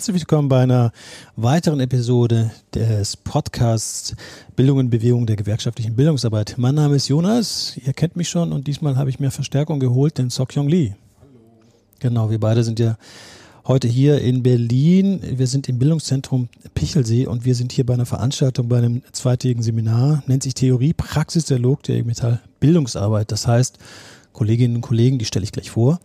Herzlich willkommen bei einer weiteren Episode des Podcasts Bildung und Bewegung der gewerkschaftlichen Bildungsarbeit. Mein Name ist Jonas, ihr kennt mich schon und diesmal habe ich mir Verstärkung geholt, den Sokyong Lee. Hallo. Genau, wir beide sind ja heute hier in Berlin. Wir sind im Bildungszentrum Pichelsee und wir sind hier bei einer Veranstaltung bei einem zweitägigen Seminar, nennt sich Theorie, Praxis, Dialog der Metall Bildungsarbeit. Das heißt, Kolleginnen und Kollegen, die stelle ich gleich vor,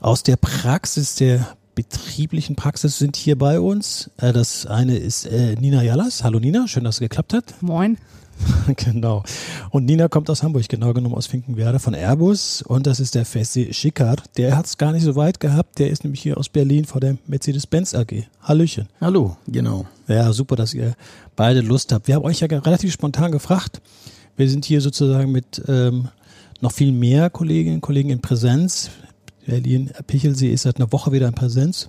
aus der Praxis der betrieblichen Praxis sind hier bei uns. Äh, das eine ist äh, Nina Jallas. Hallo Nina, schön, dass es geklappt hat. Moin. genau. Und Nina kommt aus Hamburg, genau genommen aus Finkenwerder von Airbus. Und das ist der Fessi Schickard. Der hat es gar nicht so weit gehabt. Der ist nämlich hier aus Berlin vor der Mercedes-Benz AG. Hallöchen. Hallo, genau. Ja, super, dass ihr beide Lust habt. Wir haben euch ja relativ spontan gefragt. Wir sind hier sozusagen mit ähm, noch viel mehr Kolleginnen und Kollegen in Präsenz. Berlin Pichelsee ist seit einer Woche wieder in Präsenz.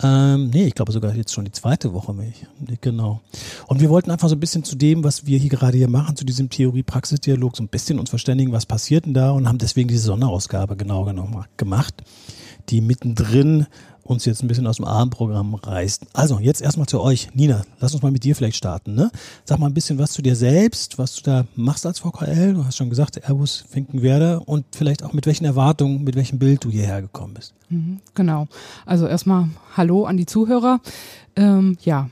Ähm, nee, ich glaube sogar jetzt schon die zweite Woche. Genau. Und wir wollten einfach so ein bisschen zu dem, was wir hier gerade hier machen, zu diesem Theorie-Praxis-Dialog, so ein bisschen uns verständigen, was passiert denn da und haben deswegen diese Sonderausgabe genau genommen gemacht, die mittendrin uns jetzt ein bisschen aus dem Abendprogramm reißt. Also, jetzt erstmal zu euch. Nina, lass uns mal mit dir vielleicht starten. Ne? Sag mal ein bisschen was zu dir selbst, was du da machst als VKL. Du hast schon gesagt, Airbus Finkenwerder und vielleicht auch mit welchen Erwartungen, mit welchem Bild du hierher gekommen bist. Mhm, genau. Also erstmal Hallo an die Zuhörer. Ähm, ja,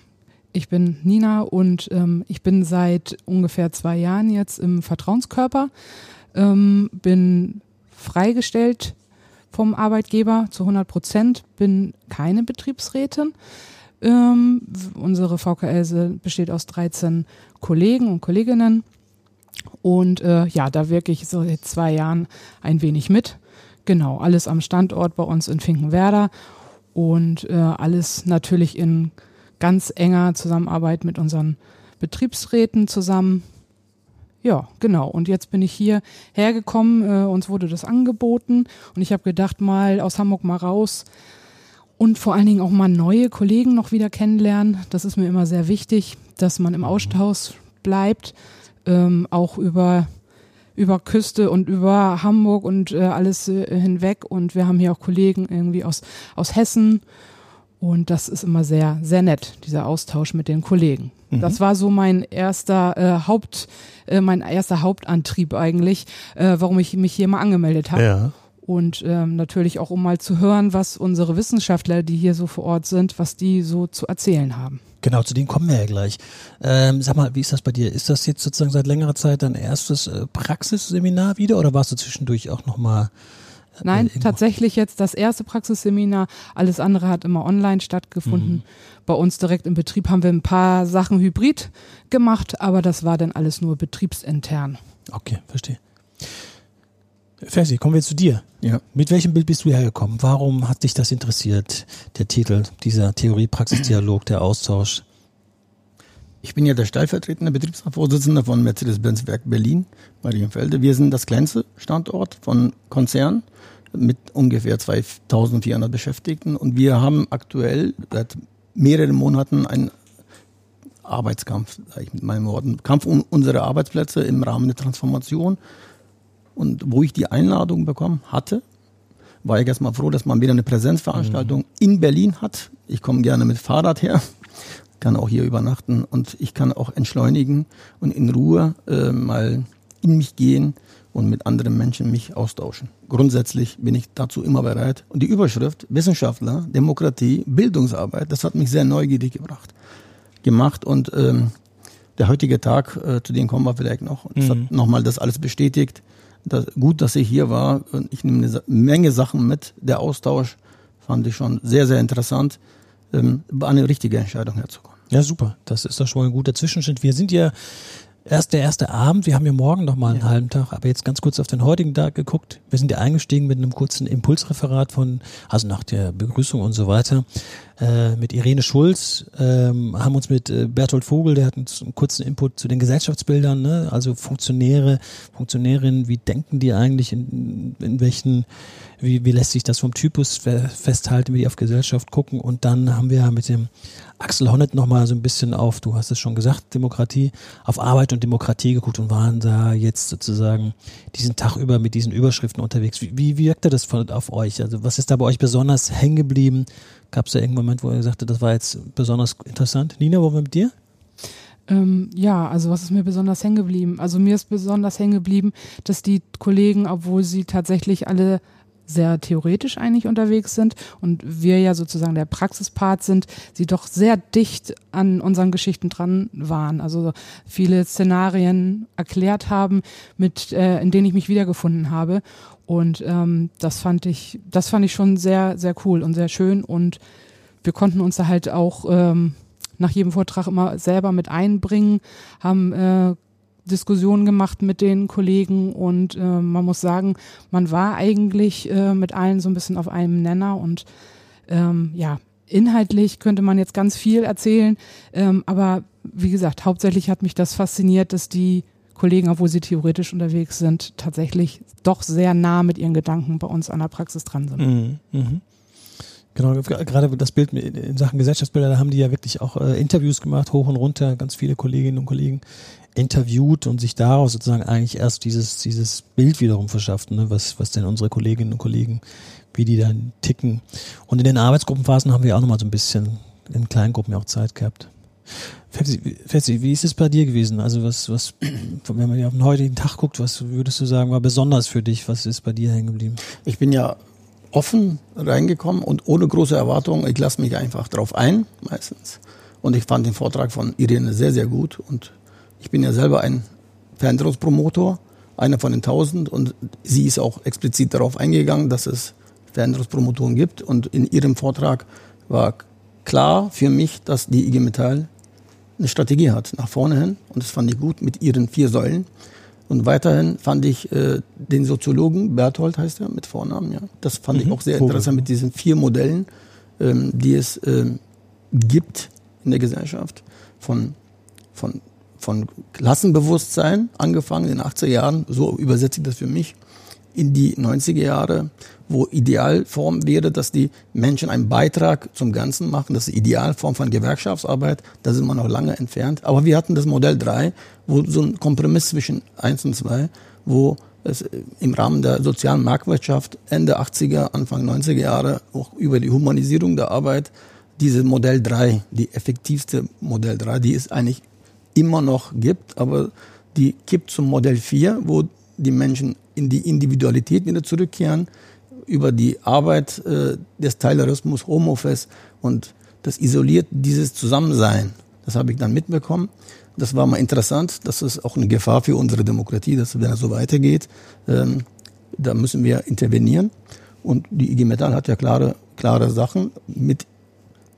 ich bin Nina und ähm, ich bin seit ungefähr zwei Jahren jetzt im Vertrauenskörper, ähm, bin freigestellt vom Arbeitgeber zu 100 Prozent, bin keine Betriebsrätin. Ähm, unsere VKL besteht aus 13 Kollegen und Kolleginnen. Und äh, ja, da wirke ich seit zwei Jahren ein wenig mit. Genau, alles am Standort bei uns in Finkenwerder und äh, alles natürlich in ganz enger Zusammenarbeit mit unseren Betriebsräten zusammen. Ja, genau. Und jetzt bin ich hier hergekommen, äh, uns wurde das angeboten und ich habe gedacht, mal aus Hamburg mal raus und vor allen Dingen auch mal neue Kollegen noch wieder kennenlernen. Das ist mir immer sehr wichtig, dass man im Austausch bleibt, ähm, auch über über Küste und über Hamburg und äh, alles äh, hinweg. Und wir haben hier auch Kollegen irgendwie aus, aus Hessen und das ist immer sehr, sehr nett, dieser Austausch mit den Kollegen. Mhm. Das war so mein erster äh, Haupt, äh, mein erster Hauptantrieb eigentlich, äh, warum ich mich hier mal angemeldet habe. Ja. Und ähm, natürlich auch, um mal zu hören, was unsere Wissenschaftler, die hier so vor Ort sind, was die so zu erzählen haben. Genau, zu dem kommen wir ja gleich. Ähm, sag mal, wie ist das bei dir? Ist das jetzt sozusagen seit längerer Zeit dein erstes äh, Praxisseminar wieder oder warst du zwischendurch auch nochmal mal Nein, tatsächlich jetzt das erste Praxisseminar. Alles andere hat immer online stattgefunden. Mhm. Bei uns direkt im Betrieb haben wir ein paar Sachen hybrid gemacht, aber das war dann alles nur betriebsintern. Okay, verstehe. Fersi, kommen wir zu dir. Ja. Mit welchem Bild bist du hergekommen? Warum hat dich das interessiert, der Titel, dieser Theorie-Praxis-Dialog, der Austausch? Ich bin ja der stellvertretende Betriebsratsvorsitzende von Mercedes-Benz Werk Berlin, Marienfelde. Wir sind das kleinste Standort von Konzern mit ungefähr 2400 Beschäftigten und wir haben aktuell seit mehreren Monaten einen Arbeitskampf, sage ich mit meinen Worten, Kampf um unsere Arbeitsplätze im Rahmen der Transformation. Und wo ich die Einladung bekommen hatte, war ich erstmal froh, dass man wieder eine Präsenzveranstaltung mhm. in Berlin hat. Ich komme gerne mit Fahrrad her kann auch hier übernachten und ich kann auch entschleunigen und in Ruhe äh, mal in mich gehen und mit anderen Menschen mich austauschen. Grundsätzlich bin ich dazu immer bereit. Und die Überschrift Wissenschaftler, Demokratie, Bildungsarbeit, das hat mich sehr neugierig gebracht, gemacht und ähm, der heutige Tag, äh, zu dem kommen wir vielleicht noch, das mhm. hat nochmal das alles bestätigt. Das, gut, dass ich hier war ich nehme eine Menge Sachen mit. Der Austausch fand ich schon sehr, sehr interessant ähm, eine richtige Entscheidung herzukommen. Ja, super. Das ist doch schon mal ein guter Zwischenschritt. Wir sind ja erst der erste Abend. Wir haben ja morgen noch mal einen ja. halben Tag, aber jetzt ganz kurz auf den heutigen Tag geguckt. Wir sind ja eingestiegen mit einem kurzen Impulsreferat von, also nach der Begrüßung und so weiter, äh, mit Irene Schulz, ähm, haben uns mit äh, Bertolt Vogel, der hat uns einen kurzen Input zu den Gesellschaftsbildern, ne? also Funktionäre, Funktionärinnen, wie denken die eigentlich, in, in welchen wie, wie lässt sich das vom Typus festhalten, wie die auf Gesellschaft gucken. Und dann haben wir mit dem Axel Honneth nochmal so ein bisschen auf, du hast es schon gesagt, Demokratie, auf Arbeit und Demokratie geguckt und waren da jetzt sozusagen diesen Tag über mit diesen Überschriften unterwegs. Wie, wie wirkte das von, auf euch? Also was ist da bei euch besonders hängen geblieben? Gab es da irgendeinen Moment, wo ihr sagte, das war jetzt besonders interessant? Nina, wollen wir mit dir? Ähm, ja, also was ist mir besonders hängen geblieben? Also mir ist besonders hängen geblieben, dass die Kollegen, obwohl sie tatsächlich alle sehr theoretisch eigentlich unterwegs sind und wir ja sozusagen der Praxispart sind, sie doch sehr dicht an unseren Geschichten dran waren. Also viele Szenarien erklärt haben, mit äh, in denen ich mich wiedergefunden habe. Und ähm, das fand ich, das fand ich schon sehr, sehr cool und sehr schön. Und wir konnten uns da halt auch ähm, nach jedem Vortrag immer selber mit einbringen, haben äh, Diskussionen gemacht mit den Kollegen und äh, man muss sagen, man war eigentlich äh, mit allen so ein bisschen auf einem Nenner und ähm, ja, inhaltlich könnte man jetzt ganz viel erzählen, ähm, aber wie gesagt, hauptsächlich hat mich das fasziniert, dass die Kollegen, obwohl sie theoretisch unterwegs sind, tatsächlich doch sehr nah mit ihren Gedanken bei uns an der Praxis dran sind. Mhm. Mhm. Genau, gerade das Bild in Sachen Gesellschaftsbilder, da haben die ja wirklich auch äh, Interviews gemacht, hoch und runter, ganz viele Kolleginnen und Kollegen interviewt und sich daraus sozusagen eigentlich erst dieses, dieses Bild wiederum verschafft, ne, was, was denn unsere Kolleginnen und Kollegen, wie die dann ticken. Und in den Arbeitsgruppenphasen haben wir auch nochmal so ein bisschen in Kleingruppen auch Zeit gehabt. Fetzi, wie ist es bei dir gewesen? Also was, was, wenn man ja auf den heutigen Tag guckt, was würdest du sagen, war besonders für dich? Was ist bei dir hängen geblieben? Ich bin ja offen reingekommen und ohne große Erwartungen. Ich lasse mich einfach drauf ein, meistens. Und ich fand den Vortrag von Irene sehr, sehr gut. Und ich bin ja selber ein Veränderungspromotor, einer von den tausend. Und sie ist auch explizit darauf eingegangen, dass es Veränderungspromotoren gibt. Und in ihrem Vortrag war klar für mich, dass die IG Metall eine Strategie hat nach vorne hin. Und das fand ich gut mit ihren vier Säulen. Und weiterhin fand ich äh, den Soziologen, Berthold heißt er mit Vornamen, ja. Das fand mhm. ich auch sehr interessant mit diesen vier Modellen, ähm, die es ähm, gibt in der Gesellschaft. Von, von, von Klassenbewusstsein angefangen in den 80er Jahren, so übersetze ich das für mich, in die 90er Jahre, wo Idealform wäre, dass die Menschen einen Beitrag zum Ganzen machen. Das ist Idealform von Gewerkschaftsarbeit. Da sind wir noch lange entfernt. Aber wir hatten das Modell 3, wo so ein Kompromiss zwischen 1 und 2, wo es im Rahmen der sozialen Marktwirtschaft Ende 80er, Anfang 90er Jahre auch über die Humanisierung der Arbeit diese Modell 3, die effektivste Modell 3, die es eigentlich immer noch gibt, aber die kippt zum Modell 4, wo die Menschen in die Individualität wieder zurückkehren, über die Arbeit äh, des Taylorismus, Homeoffice und das isoliert dieses Zusammensein. Das habe ich dann mitbekommen. Das war mal interessant. Das ist auch eine Gefahr für unsere Demokratie, dass wenn es so weitergeht, ähm, da müssen wir intervenieren. Und die IG Metall hat ja klare, klare Sachen mit,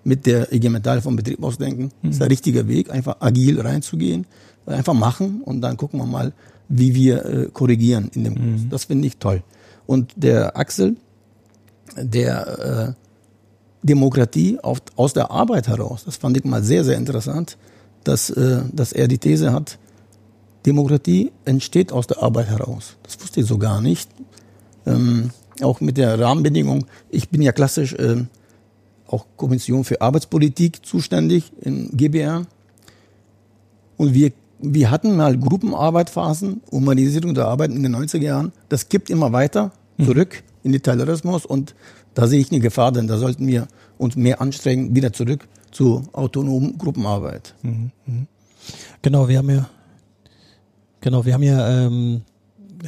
mit der IG Metall vom Betrieb ausdenken. Mhm. Ist der richtige Weg, einfach agil reinzugehen, einfach machen und dann gucken wir mal, wie wir äh, korrigieren in dem Kurs. Mhm. Das finde ich toll. Und der Axel, der äh, Demokratie auf, aus der Arbeit heraus, das fand ich mal sehr, sehr interessant, dass, äh, dass er die These hat, Demokratie entsteht aus der Arbeit heraus. Das wusste ich so gar nicht. Ähm, auch mit der Rahmenbedingung, ich bin ja klassisch äh, auch Kommission für Arbeitspolitik zuständig in GBR. Und wir wir hatten mal Gruppenarbeitphasen, Humanisierung der Arbeit in den 90er Jahren. Das kippt immer weiter mhm. zurück mhm. in den Terrorismus und da sehe ich eine Gefahr, denn da sollten wir uns mehr anstrengen, wieder zurück zu autonomen Gruppenarbeit. Mhm. Mhm. Genau, wir haben ja, genau, wir haben ja, ähm,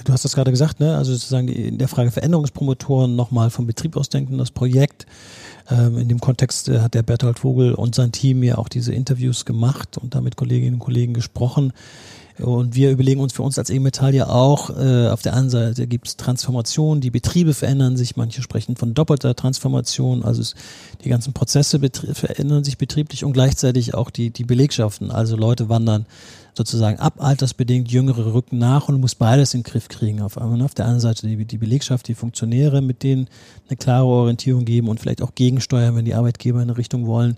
du hast das gerade gesagt, ne? Also sozusagen die, in der Frage Veränderungspromotoren nochmal vom Betrieb ausdenken, das Projekt. Ähm, in dem Kontext äh, hat der Berthold Vogel und sein Team ja auch diese Interviews gemacht und da mit Kolleginnen und Kollegen gesprochen. Und wir überlegen uns für uns als E-Metall ja auch, äh, auf der einen Seite gibt es Transformation, die Betriebe verändern sich, manche sprechen von doppelter Transformation, also es, die ganzen Prozesse verändern sich betrieblich und gleichzeitig auch die, die Belegschaften, also Leute wandern sozusagen abaltersbedingt, jüngere rücken nach und muss beides in den Griff kriegen. Auf, auf der einen Seite die, die Belegschaft, die Funktionäre, mit denen eine klare Orientierung geben und vielleicht auch gegensteuern, wenn die Arbeitgeber in eine Richtung wollen,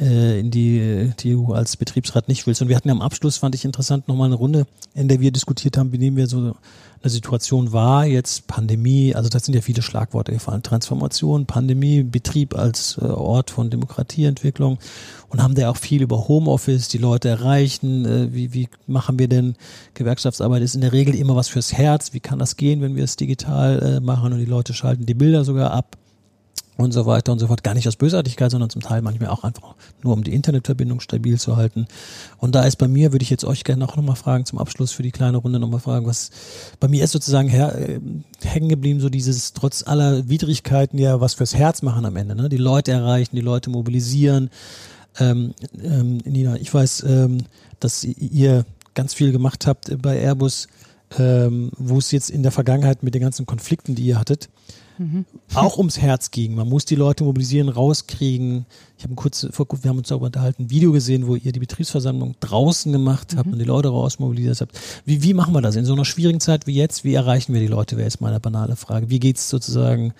äh, in die, die du als Betriebsrat nicht willst. Und wir hatten ja am Abschluss, fand ich interessant, nochmal eine Runde, in der wir diskutiert haben, wie nehmen wir so eine Situation wahr, jetzt Pandemie, also das sind ja viele Schlagworte gefallen, Transformation, Pandemie, Betrieb als äh, Ort von Demokratieentwicklung. Und haben da auch viel über Homeoffice, die Leute erreichen, äh, wie, wie machen wir denn Gewerkschaftsarbeit, ist in der Regel immer was fürs Herz, wie kann das gehen, wenn wir es digital äh, machen? Und die Leute schalten die Bilder sogar ab und so weiter und so fort. Gar nicht aus Bösartigkeit, sondern zum Teil manchmal auch einfach nur, um die Internetverbindung stabil zu halten. Und da ist bei mir, würde ich jetzt euch gerne auch nochmal fragen, zum Abschluss für die kleine Runde nochmal fragen, was bei mir ist sozusagen her, äh, hängen geblieben, so dieses trotz aller Widrigkeiten ja was fürs Herz machen am Ende. Ne? Die Leute erreichen, die Leute mobilisieren. Ähm, ähm, Nina, ich weiß, ähm, dass ihr ganz viel gemacht habt bei Airbus, ähm, wo es jetzt in der Vergangenheit mit den ganzen Konflikten, die ihr hattet, Mhm. Auch ums Herz ging. Man muss die Leute mobilisieren, rauskriegen. Ich habe kurz, wir haben uns darüber unterhalten, ein Video gesehen, wo ihr die Betriebsversammlung draußen gemacht habt mhm. und die Leute rausmobilisiert habt. Wie, wie machen wir das in so einer schwierigen Zeit wie jetzt? Wie erreichen wir die Leute? Wäre jetzt meine banale Frage. Wie geht's sozusagen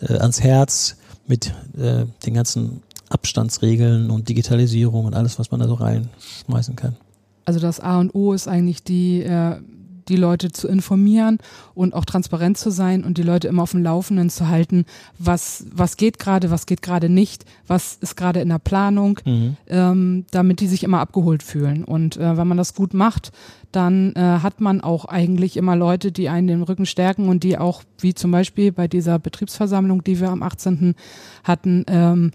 äh, ans Herz mit äh, den ganzen Abstandsregeln und Digitalisierung und alles, was man da so reinschmeißen kann? Also das A und O ist eigentlich die äh, die Leute zu informieren und auch transparent zu sein und die Leute immer auf dem Laufenden zu halten, was, was geht gerade, was geht gerade nicht, was ist gerade in der Planung, mhm. ähm, damit die sich immer abgeholt fühlen. Und äh, wenn man das gut macht, dann äh, hat man auch eigentlich immer Leute, die einen den Rücken stärken und die auch, wie zum Beispiel bei dieser Betriebsversammlung, die wir am 18. hatten, ähm,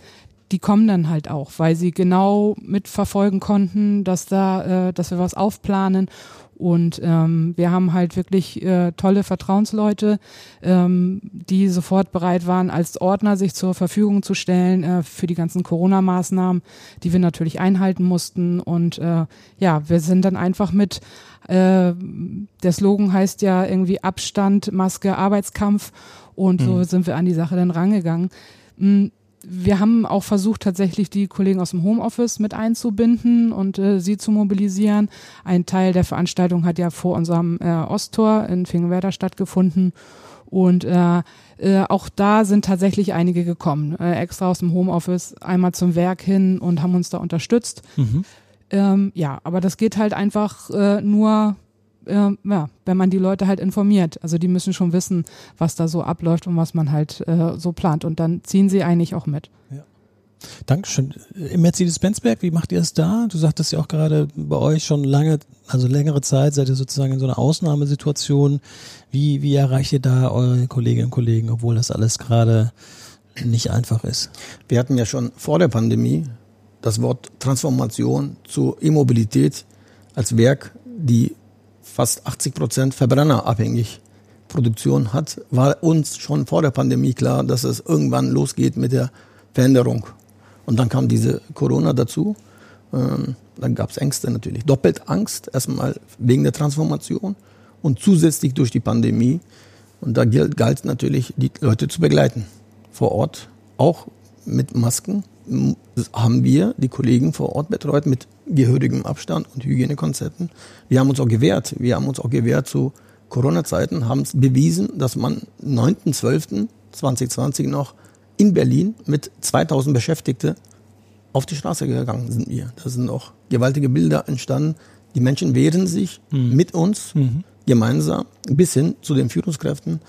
die kommen dann halt auch, weil sie genau mitverfolgen konnten, dass da, äh, dass wir was aufplanen und ähm, wir haben halt wirklich äh, tolle Vertrauensleute, ähm, die sofort bereit waren, als Ordner sich zur Verfügung zu stellen äh, für die ganzen Corona-Maßnahmen, die wir natürlich einhalten mussten. Und äh, ja, wir sind dann einfach mit, äh, der Slogan heißt ja irgendwie Abstand, Maske, Arbeitskampf. Und mhm. so sind wir an die Sache dann rangegangen. Mhm wir haben auch versucht, tatsächlich die Kollegen aus dem Homeoffice mit einzubinden und äh, sie zu mobilisieren. Ein Teil der Veranstaltung hat ja vor unserem äh, Osttor in Fingenwerder stattgefunden. Und äh, äh, auch da sind tatsächlich einige gekommen, äh, extra aus dem Homeoffice, einmal zum Werk hin und haben uns da unterstützt. Mhm. Ähm, ja, aber das geht halt einfach äh, nur äh, ja, wenn man die Leute halt informiert. Also die müssen schon wissen, was da so abläuft und was man halt äh, so plant. Und dann ziehen sie eigentlich auch mit. Ja. Dankeschön. Im Mercedes-Benz-Werk, wie macht ihr es da? Du sagtest ja auch gerade bei euch schon lange, also längere Zeit seid ihr sozusagen in so einer Ausnahmesituation. Wie, wie erreicht ihr da eure Kolleginnen und Kollegen, obwohl das alles gerade nicht einfach ist? Wir hatten ja schon vor der Pandemie das Wort Transformation zur E-Mobilität als Werk, die fast 80 Prozent verbrennerabhängig Produktion hat, war uns schon vor der Pandemie klar, dass es irgendwann losgeht mit der Veränderung. Und dann kam diese Corona dazu. Ähm, dann gab es Ängste natürlich. Doppelt Angst, erstmal wegen der Transformation und zusätzlich durch die Pandemie. Und da galt natürlich, die Leute zu begleiten. Vor Ort, auch mit Masken, haben wir die Kollegen vor Ort betreut mit gehörigem Abstand und Hygienekonzepten. Wir haben uns auch gewehrt. Wir haben uns auch gewehrt zu Corona-Zeiten, haben es bewiesen, dass man 9.12.2020 noch in Berlin mit 2000 Beschäftigte auf die Straße gegangen sind wir. Da sind auch gewaltige Bilder entstanden. Die Menschen wehren sich mhm. mit uns mhm. gemeinsam bis hin zu den Führungskräften.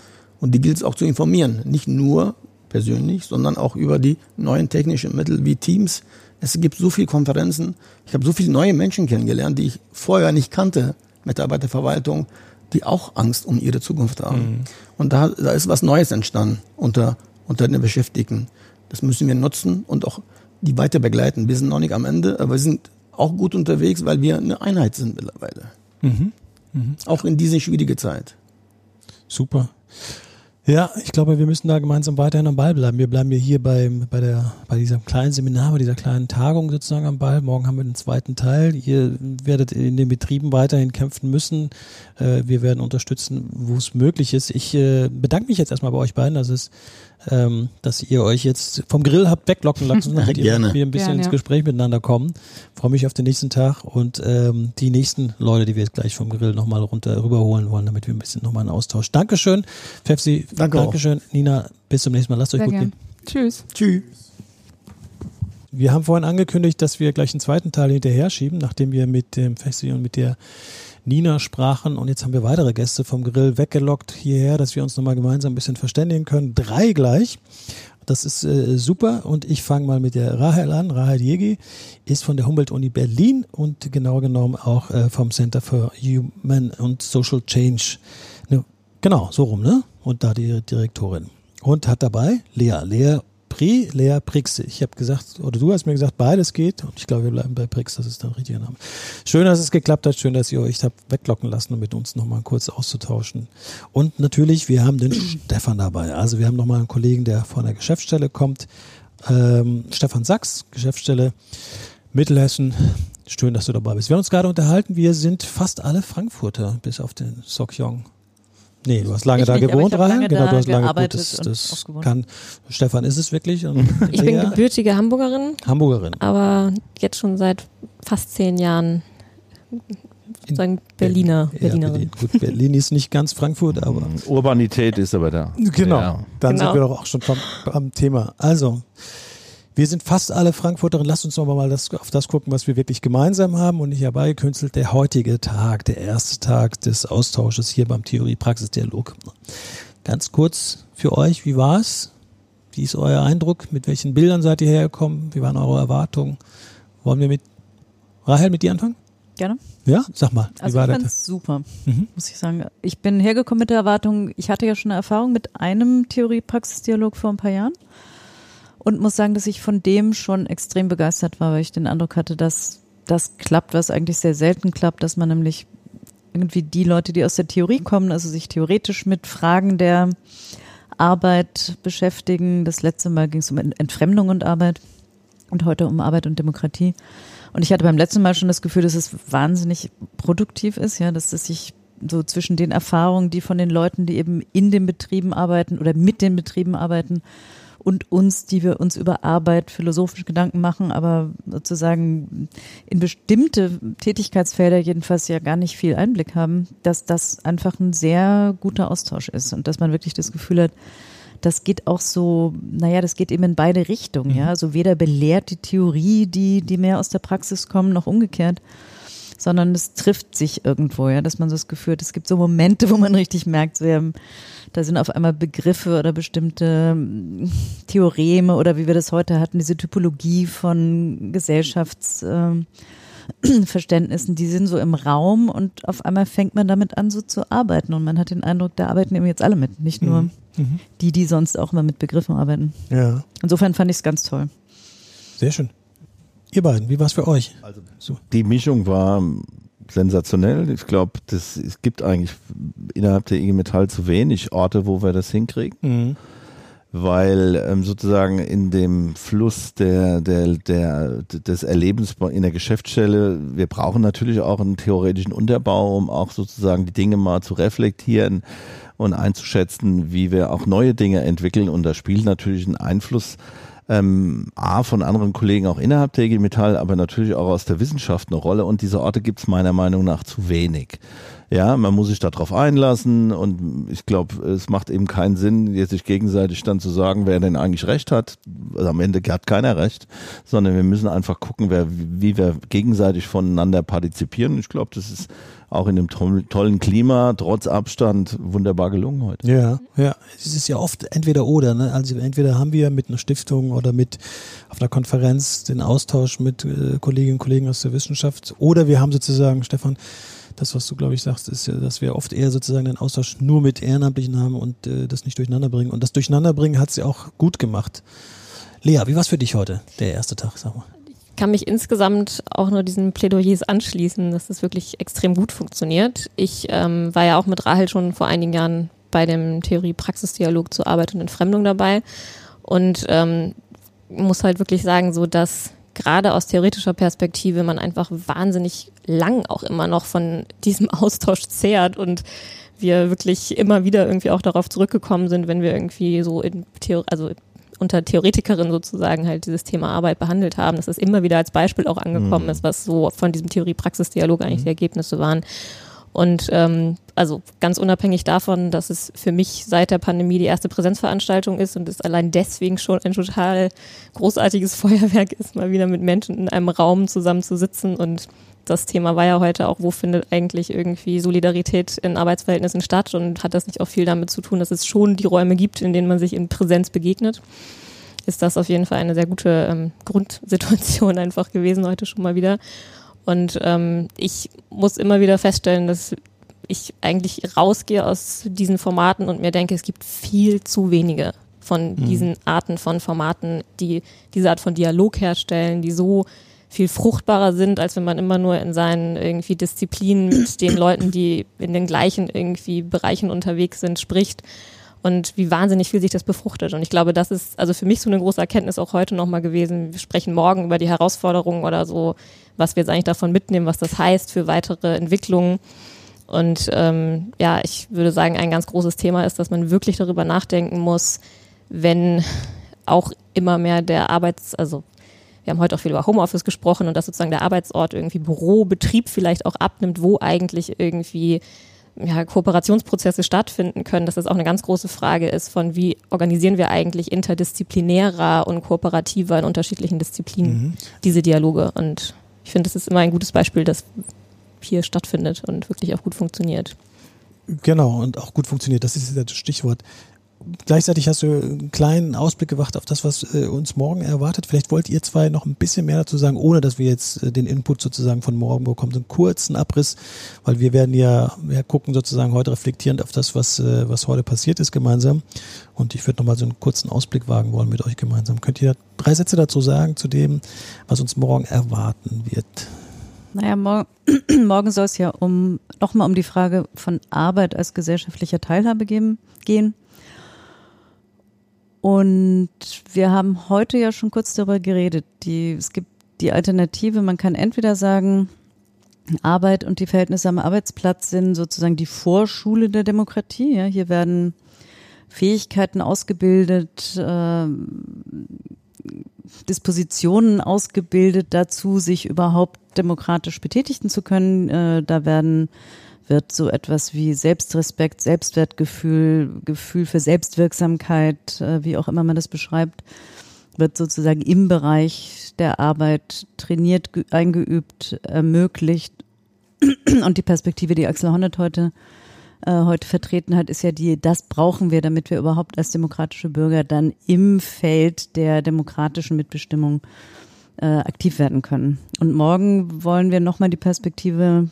Und die gilt es auch zu informieren. Nicht nur persönlich, sondern auch über die neuen technischen Mittel wie Teams. Es gibt so viele Konferenzen. Ich habe so viele neue Menschen kennengelernt, die ich vorher nicht kannte, Mitarbeiterverwaltung, die auch Angst um ihre Zukunft haben. Mhm. Und da, da ist was Neues entstanden unter, unter den Beschäftigten. Das müssen wir nutzen und auch die weiter begleiten. Wir sind noch nicht am Ende, aber wir sind auch gut unterwegs, weil wir eine Einheit sind mittlerweile. Mhm. Mhm. Auch in dieser schwierigen Zeit. Super. Ja, ich glaube, wir müssen da gemeinsam weiterhin am Ball bleiben. Wir bleiben ja hier beim, bei, der, bei diesem kleinen Seminar, bei dieser kleinen Tagung sozusagen am Ball. Morgen haben wir den zweiten Teil. Ihr werdet in den Betrieben weiterhin kämpfen müssen. Äh, wir werden unterstützen, wo es möglich ist. Ich äh, bedanke mich jetzt erstmal bei euch beiden. Das ist ähm, dass ihr euch jetzt vom Grill habt weglocken lassen, damit ihr Gerne. ein bisschen Gerne, ins Gespräch miteinander kommen. Freue mich auf den nächsten Tag und ähm, die nächsten Leute, die wir jetzt gleich vom Grill nochmal runter rüberholen wollen, damit wir ein bisschen nochmal einen Austausch. Dankeschön, Fefsi. Danke Dankeschön, auch. Nina. Bis zum nächsten Mal. Lasst euch Sehr gut gern. gehen. Tschüss. Tschüss. Wir haben vorhin angekündigt, dass wir gleich einen zweiten Teil hinterher schieben, nachdem wir mit dem Festi und mit der Nina sprachen und jetzt haben wir weitere Gäste vom Grill weggelockt hierher, dass wir uns nochmal gemeinsam ein bisschen verständigen können. Drei gleich. Das ist äh, super und ich fange mal mit der Rahel an. Rahel Jegi ist von der Humboldt-Uni Berlin und genau genommen auch äh, vom Center for Human and Social Change. Ne, genau, so rum, ne? Und da die Direktorin. Und hat dabei Lea. Lea Pri, Lea Prixe. Ich habe gesagt, oder du hast mir gesagt, beides geht. Und ich glaube, wir bleiben bei Prix, das ist der richtige Name. Schön, dass es geklappt hat. Schön, dass ihr euch habt weglocken lassen, um mit uns nochmal kurz auszutauschen. Und natürlich, wir haben den Stefan dabei. Also wir haben nochmal einen Kollegen, der von der Geschäftsstelle kommt. Ähm, Stefan Sachs, Geschäftsstelle Mittelhessen. Schön, dass du dabei bist. Wir haben uns gerade unterhalten. Wir sind fast alle Frankfurter, bis auf den Sokyong. Nee, du hast lange Ich da nicht, aber gewohnt, Rahel. Genau, du hast lange gearbeitet gut, das, das gewohnt. kann. Stefan ist es wirklich. Und Ich bin gebürtige Hamburgerin, Hamburgerin. aber jetzt schon seit fast zehn Jahren sozusagen Berliner, Ja, Berlinerin. Berlin. Gut, Berlin ist nicht ganz Frankfurt, aber Urbanität ist aber da. genau. Ja. Dann Genau. sind wir doch auch schon vom, am Thema. Also, wir sind fast alle Frankfurterinnen. Lasst uns noch mal das, auf das gucken, was wir wirklich gemeinsam haben und nicht herbeigekünstelt. Der heutige Tag, der erste Tag des Austausches hier beim Theorie-Praxis-Dialog. Ganz kurz für euch, wie war's? Wie ist euer Eindruck? Mit welchen Bildern seid ihr hergekommen? Wie waren eure Erwartungen? Wollen wir mit Rahel mit dir anfangen? Gerne. Ja, sag mal. Wie Also war ich fand super, Mhm. muss ich sagen. Ich bin hergekommen mit der Erwartung, ich hatte ja schon eine Erfahrung mit einem Theorie-Praxis-Dialog vor ein paar Jahren und muss sagen, dass ich von dem schon extrem begeistert war, weil ich den Eindruck hatte, dass das klappt, was eigentlich sehr selten klappt, dass man nämlich irgendwie die Leute, die aus der Theorie kommen, also sich theoretisch mit Fragen der Arbeit beschäftigen. Das letzte Mal ging es um Entfremdung und Arbeit und heute um Arbeit und Demokratie. Und ich hatte beim letzten Mal schon das Gefühl, dass es wahnsinnig produktiv ist, ja, dass es sich so zwischen den Erfahrungen, die von den Leuten, die eben in den Betrieben arbeiten oder mit den Betrieben arbeiten und uns, die wir uns über Arbeit philosophisch Gedanken machen, aber sozusagen in bestimmte Tätigkeitsfelder jedenfalls ja gar nicht viel Einblick haben, dass das einfach ein sehr guter Austausch ist und dass man wirklich das Gefühl hat, das geht auch so, naja, das geht eben in beide Richtungen, ja. Also weder belehrt die Theorie, die, die mehr aus der Praxis kommen, noch umgekehrt, sondern es trifft sich irgendwo, ja, dass man so das Gefühl hat, es gibt so Momente, wo man richtig merkt, so, ja, da sind auf einmal Begriffe oder bestimmte ähm, Theoreme oder wie wir das heute hatten, diese Typologie von Gesellschaftsverständnissen, Verständnissen, die sind so im Raum und auf einmal fängt man damit an, so zu arbeiten. Und man hat den Eindruck, da arbeiten eben jetzt alle mit, nicht nur Mhm. die, die sonst auch immer mit Begriffen arbeiten. Ja, Insofern fand ich es ganz toll. sehr schön. Ihr beiden, wie war's für euch? Also So. die Mischung war sensationell. Ich glaube, das es gibt eigentlich innerhalb der IG Metall zu wenig Orte, wo wir das hinkriegen, Mhm. weil ähm, sozusagen in dem Fluss der, der, der, des Erlebens in der Geschäftsstelle, wir brauchen natürlich auch einen theoretischen Unterbau, um auch sozusagen die Dinge mal zu reflektieren und einzuschätzen, wie wir auch neue Dinge entwickeln. Und da spielt natürlich ein Einfluss ähm, A von anderen Kollegen auch innerhalb der IG Metall, aber natürlich auch aus der Wissenschaft eine Rolle. Und diese Orte gibt es meiner Meinung nach zu wenig. Ja, man muss sich darauf einlassen und ich glaube, es macht eben keinen Sinn, jetzt sich gegenseitig dann zu sagen, wer denn eigentlich recht hat. Also am Ende hat keiner recht, sondern wir müssen einfach gucken, wer, wie wir gegenseitig voneinander partizipieren. Ich glaube, das ist auch in dem toll- tollen Klima, trotz Abstand, wunderbar gelungen heute. Ja, ja. Es ist ja oft entweder oder. Ne? Also entweder haben wir mit einer Stiftung oder mit auf einer Konferenz den Austausch mit äh, Kolleginnen und Kollegen aus der Wissenschaft oder wir haben sozusagen, Stefan, das, was du, glaube ich, sagst, ist ja, dass wir oft eher sozusagen den Austausch nur mit Ehrenamtlichen haben und äh, das nicht durcheinander bringen. Und das Durcheinanderbringen hat sie auch gut gemacht. Lea, wie war's für dich heute, der erste Tag, sag mal? kann mich insgesamt auch nur diesen Plädoyers anschließen, dass das wirklich extrem gut funktioniert. Ich ähm, war ja auch mit Rahel schon vor einigen Jahren bei dem Theorie-Praxis-Dialog zur Arbeit und Entfremdung dabei und ähm, muss halt wirklich sagen, so dass gerade aus theoretischer Perspektive man einfach wahnsinnig lang auch immer noch von diesem Austausch zehrt und wir wirklich immer wieder irgendwie auch darauf zurückgekommen sind, wenn wir irgendwie so in Theorie, also unter Theoretikerinnen sozusagen halt dieses Thema Arbeit behandelt haben, dass es immer wieder als Beispiel auch angekommen Mhm. ist, was so von diesem Theorie-Praxis-Dialog eigentlich die Ergebnisse waren. Und ähm, also ganz unabhängig davon, dass es für mich seit der Pandemie die erste Präsenzveranstaltung ist und es allein deswegen schon ein total großartiges Feuerwerk ist, mal wieder mit Menschen in einem Raum zusammen zu sitzen und das Thema war ja heute auch, wo findet eigentlich irgendwie Solidarität in Arbeitsverhältnissen statt und hat das nicht auch viel damit zu tun, dass es schon die Räume gibt, in denen man sich in Präsenz begegnet? Ist das auf jeden Fall eine sehr gute ähm, Grundsituation einfach gewesen heute schon mal wieder. Und ähm, ich muss immer wieder feststellen, dass ich eigentlich rausgehe aus diesen Formaten und mir denke, es gibt viel zu wenige von mhm. diesen Arten von Formaten, die diese Art von Dialog herstellen, die so viel fruchtbarer sind, als wenn man immer nur in seinen irgendwie Disziplinen mit den Leuten, die in den gleichen irgendwie Bereichen unterwegs sind, spricht und wie wahnsinnig viel sich das befruchtet. Und ich glaube, das ist also für mich so eine große Erkenntnis auch heute nochmal gewesen. Wir sprechen morgen über die Herausforderungen oder so, was wir jetzt eigentlich davon mitnehmen, was das heißt für weitere Entwicklungen. Und ähm, ja, ich würde sagen, ein ganz großes Thema ist, dass man wirklich darüber nachdenken muss, wenn auch immer mehr der Arbeits-, also wir haben heute auch viel über Homeoffice gesprochen und dass sozusagen der Arbeitsort irgendwie Büro, Betrieb vielleicht auch abnimmt, wo eigentlich irgendwie ja, Kooperationsprozesse stattfinden können, dass das auch eine ganz große Frage ist von wie organisieren wir eigentlich interdisziplinärer und kooperativer in unterschiedlichen Disziplinen mhm. diese Dialoge. Und ich finde, das ist immer ein gutes Beispiel, das hier stattfindet und wirklich auch gut funktioniert. Genau, und auch gut funktioniert. Das ist das Stichwort gleichzeitig hast du einen kleinen Ausblick gemacht auf das, was äh, uns morgen erwartet. Vielleicht wollt ihr zwei noch ein bisschen mehr dazu sagen, ohne dass wir jetzt äh, den Input sozusagen von morgen bekommen. So einen kurzen Abriss, weil wir werden ja, wir gucken sozusagen heute reflektierend auf das, was, äh, was heute passiert ist gemeinsam. Und ich würde nochmal so einen kurzen Ausblick wagen wollen mit euch gemeinsam. Könnt ihr drei Sätze dazu sagen, zu dem, was uns morgen erwarten wird? Naja, morgen, morgen soll es ja um nochmal um die Frage von Arbeit als gesellschaftlicher Teilhabe geben, gehen. Und wir haben heute ja schon kurz darüber geredet. Die, es gibt die Alternative, man kann entweder sagen, Arbeit und die Verhältnisse am Arbeitsplatz sind sozusagen die Vorschule der Demokratie. Ja, hier werden Fähigkeiten ausgebildet, äh, Dispositionen ausgebildet dazu, sich überhaupt demokratisch betätigen zu können. Äh, da werden wird so etwas wie Selbstrespekt, Selbstwertgefühl, Gefühl für Selbstwirksamkeit, äh, wie auch immer man das beschreibt, wird sozusagen im Bereich der Arbeit trainiert, eingeübt, ermöglicht. Und die Perspektive, die Axel Honneth heute äh, heute vertreten hat, ist ja die, das brauchen wir, damit wir überhaupt als demokratische Bürger dann im Feld der demokratischen Mitbestimmung äh, aktiv werden können. Und morgen wollen wir nochmal die Perspektive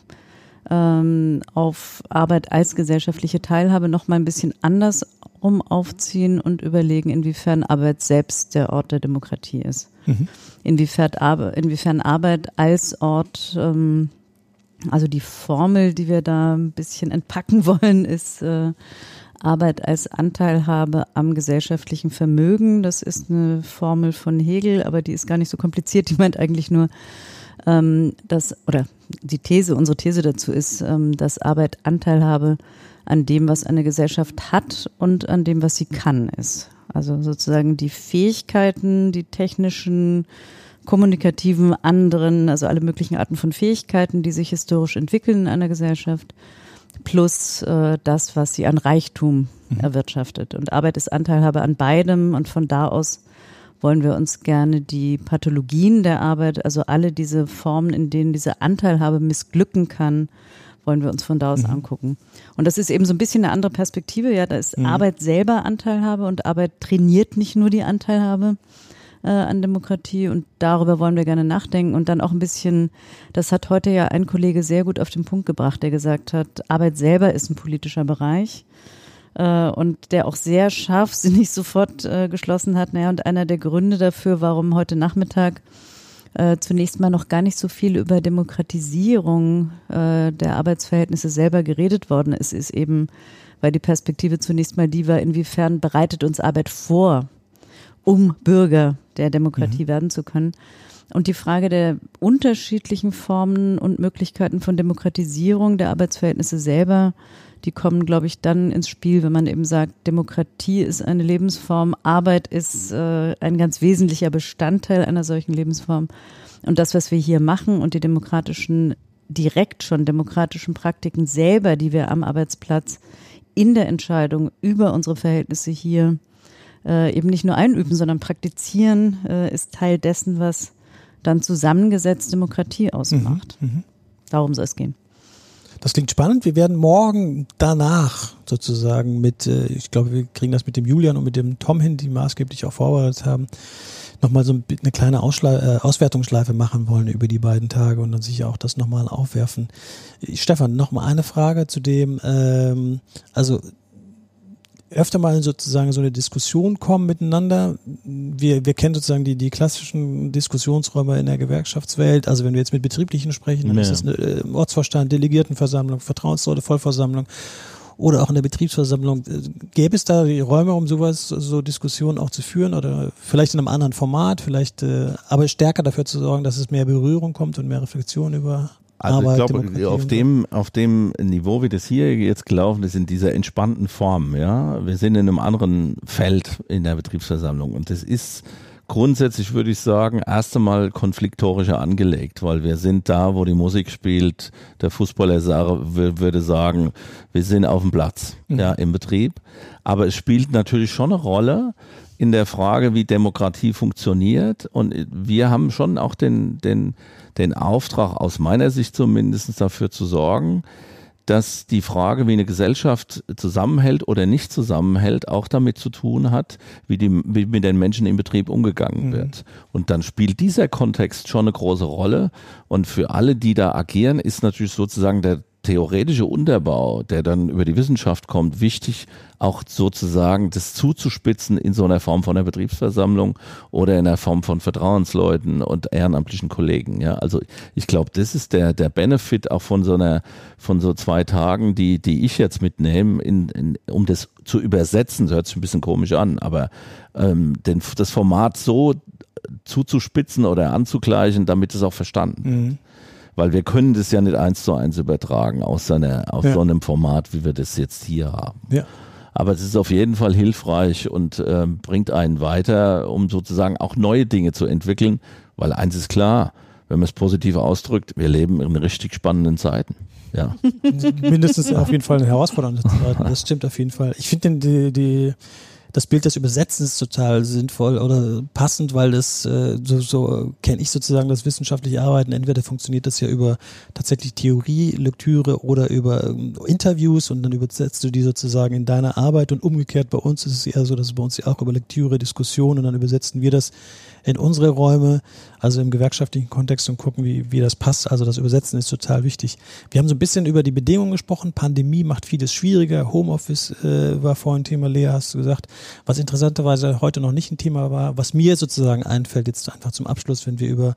ähm, auf Arbeit als gesellschaftliche Teilhabe noch mal ein bisschen andersrum aufziehen und überlegen, inwiefern Arbeit selbst der Ort der Demokratie ist. Mhm. Inwiefern, Arbeit, inwiefern Arbeit als Ort, ähm, also die Formel, die wir da ein bisschen entpacken wollen, ist äh, Arbeit als Anteilhabe am gesellschaftlichen Vermögen. Das ist eine Formel von Hegel, aber die ist gar nicht so kompliziert. Die meint eigentlich nur, ähm, dass, oder die These, unsere These dazu ist, ähm, dass Arbeit Anteil habe an dem, was eine Gesellschaft hat und an dem, was sie kann, ist. Also sozusagen die Fähigkeiten, die technischen, kommunikativen, anderen, also alle möglichen Arten von Fähigkeiten, die sich historisch entwickeln in einer Gesellschaft, plus äh, das, was sie an Reichtum mhm. erwirtschaftet. Und Arbeit ist Anteilhabe an beidem und von da aus wollen wir uns gerne die Pathologien der Arbeit, also alle diese Formen, in denen diese Anteilhabe missglücken kann, wollen wir uns von da aus mhm. angucken. Und das ist eben so ein bisschen eine andere Perspektive. Ja, da ist mhm. Arbeit selber Anteilhabe und Arbeit trainiert nicht nur die Anteilhabe äh, an Demokratie und darüber wollen wir gerne nachdenken und dann auch ein bisschen, das hat heute ja ein Kollege sehr gut auf den Punkt gebracht, der gesagt hat, Arbeit selber ist ein politischer Bereich äh, und der auch sehr scharfsinnig sofort äh, geschlossen hat. Naja, und einer der Gründe dafür, warum heute Nachmittag äh, zunächst mal noch gar nicht so viel über Demokratisierung äh, der Arbeitsverhältnisse selber geredet worden ist, ist eben, weil die Perspektive zunächst mal die war, inwiefern bereitet uns Arbeit vor, um Bürger der Demokratie mhm. werden zu können. Und die Frage der unterschiedlichen Formen und Möglichkeiten von Demokratisierung der Arbeitsverhältnisse selber die kommen, glaube ich, dann ins Spiel, wenn man eben sagt, Demokratie ist eine Lebensform, Arbeit ist äh, ein ganz wesentlicher Bestandteil einer solchen Lebensform. Und das, was wir hier machen und die demokratischen direkt schon demokratischen Praktiken selber, die wir am Arbeitsplatz in der Entscheidung über unsere Verhältnisse hier äh, eben nicht nur einüben, sondern praktizieren, äh, ist Teil dessen, was dann zusammengesetzt Demokratie ausmacht. Mhm, mhm. Darum soll es gehen. Das klingt spannend. Wir werden morgen danach sozusagen mit, äh, ich glaube, wir kriegen das mit dem Julian und mit dem Tom hin, die maßgeblich auch vorbereitet haben, nochmal so eine kleine Ausschle äh, Auswertungsschleife machen wollen über die beiden Tage und dann sicher auch das nochmal aufwerfen. Stefan, nochmal eine Frage zu dem, ähm, also öfter mal sozusagen so eine Diskussion kommen miteinander. Wir, wir kennen sozusagen die, die klassischen Diskussionsräume in der Gewerkschaftswelt. Also wenn wir jetzt mit Betrieblichen sprechen, dann ja. ist das eine äh, Ortsvorstand, Delegiertenversammlung, Vertrauensleute, Vollversammlung oder auch in der Betriebsversammlung. Gäbe es da die Räume, um sowas, so Diskussionen auch zu führen oder vielleicht in einem anderen Format, vielleicht äh, aber stärker dafür zu sorgen, dass es mehr Berührung kommt und mehr Reflexion über also Arbeit, ich glaube, auf dem, auf dem Niveau, wie das hier jetzt gelaufen ist, in dieser entspannten Form, ja, wir sind in einem anderen Feld in der Betriebsversammlung. Und das ist grundsätzlich würde ich sagen, erst einmal konfliktorischer angelegt, weil wir sind da, wo die Musik spielt. Der Fußballer würde sagen, wir sind auf dem Platz, mhm. ja, im Betrieb. Aber es spielt natürlich schon eine Rolle in der Frage, wie Demokratie funktioniert. Und wir haben schon auch den, den, den Auftrag, aus meiner Sicht zumindest dafür zu sorgen, dass die Frage, wie eine Gesellschaft zusammenhält oder nicht zusammenhält, auch damit zu tun hat, wie, die, wie mit den Menschen im Betrieb umgegangen mhm. wird. Und dann spielt dieser Kontext schon eine große Rolle. Und für alle, die da agieren, ist natürlich sozusagen der theoretische Unterbau, der dann über die Wissenschaft kommt, wichtig, auch sozusagen das zuzuspitzen in so einer Form von einer Betriebsversammlung oder in einer Form von Vertrauensleuten und ehrenamtlichen Kollegen. Ja, also ich glaube, das ist der der Benefit auch von so einer von so zwei Tagen, die die ich jetzt mitnehme, in, in, um das zu übersetzen. Das hört sich ein bisschen komisch an, aber ähm, den, das Format so zuzuspitzen oder anzugleichen, damit es auch verstanden wird. Mhm weil wir können das ja nicht eins zu eins übertragen aus, seiner, aus ja. so einem Format, wie wir das jetzt hier haben. Ja. Aber es ist auf jeden Fall hilfreich und äh, bringt einen weiter, um sozusagen auch neue Dinge zu entwickeln, weil eins ist klar, wenn man es positiv ausdrückt, wir leben in richtig spannenden Zeiten. Ja. Mindestens auf jeden Fall eine herausfordernde Zeiten. Das stimmt auf jeden Fall. Ich finde die, die das Bild des Übersetzens total sinnvoll oder passend, weil das äh, so, so kenne ich sozusagen das wissenschaftliche Arbeiten. Entweder funktioniert das ja über tatsächlich Theorie, Lektüre oder über ähm, Interviews und dann übersetzt du die sozusagen in deine Arbeit und umgekehrt bei uns ist es eher so, dass es bei uns ja auch über Lektüre, Diskussion und dann übersetzen wir das in unsere Räume, also im gewerkschaftlichen Kontext und gucken, wie, wie das passt. Also das Übersetzen ist total wichtig. Wir haben so ein bisschen über die Bedingungen gesprochen. Pandemie macht vieles schwieriger. Homeoffice äh, war vorhin Thema, Lea, hast du gesagt. Was interessanterweise heute noch nicht ein Thema war, was mir sozusagen einfällt, jetzt einfach zum Abschluss, wenn wir über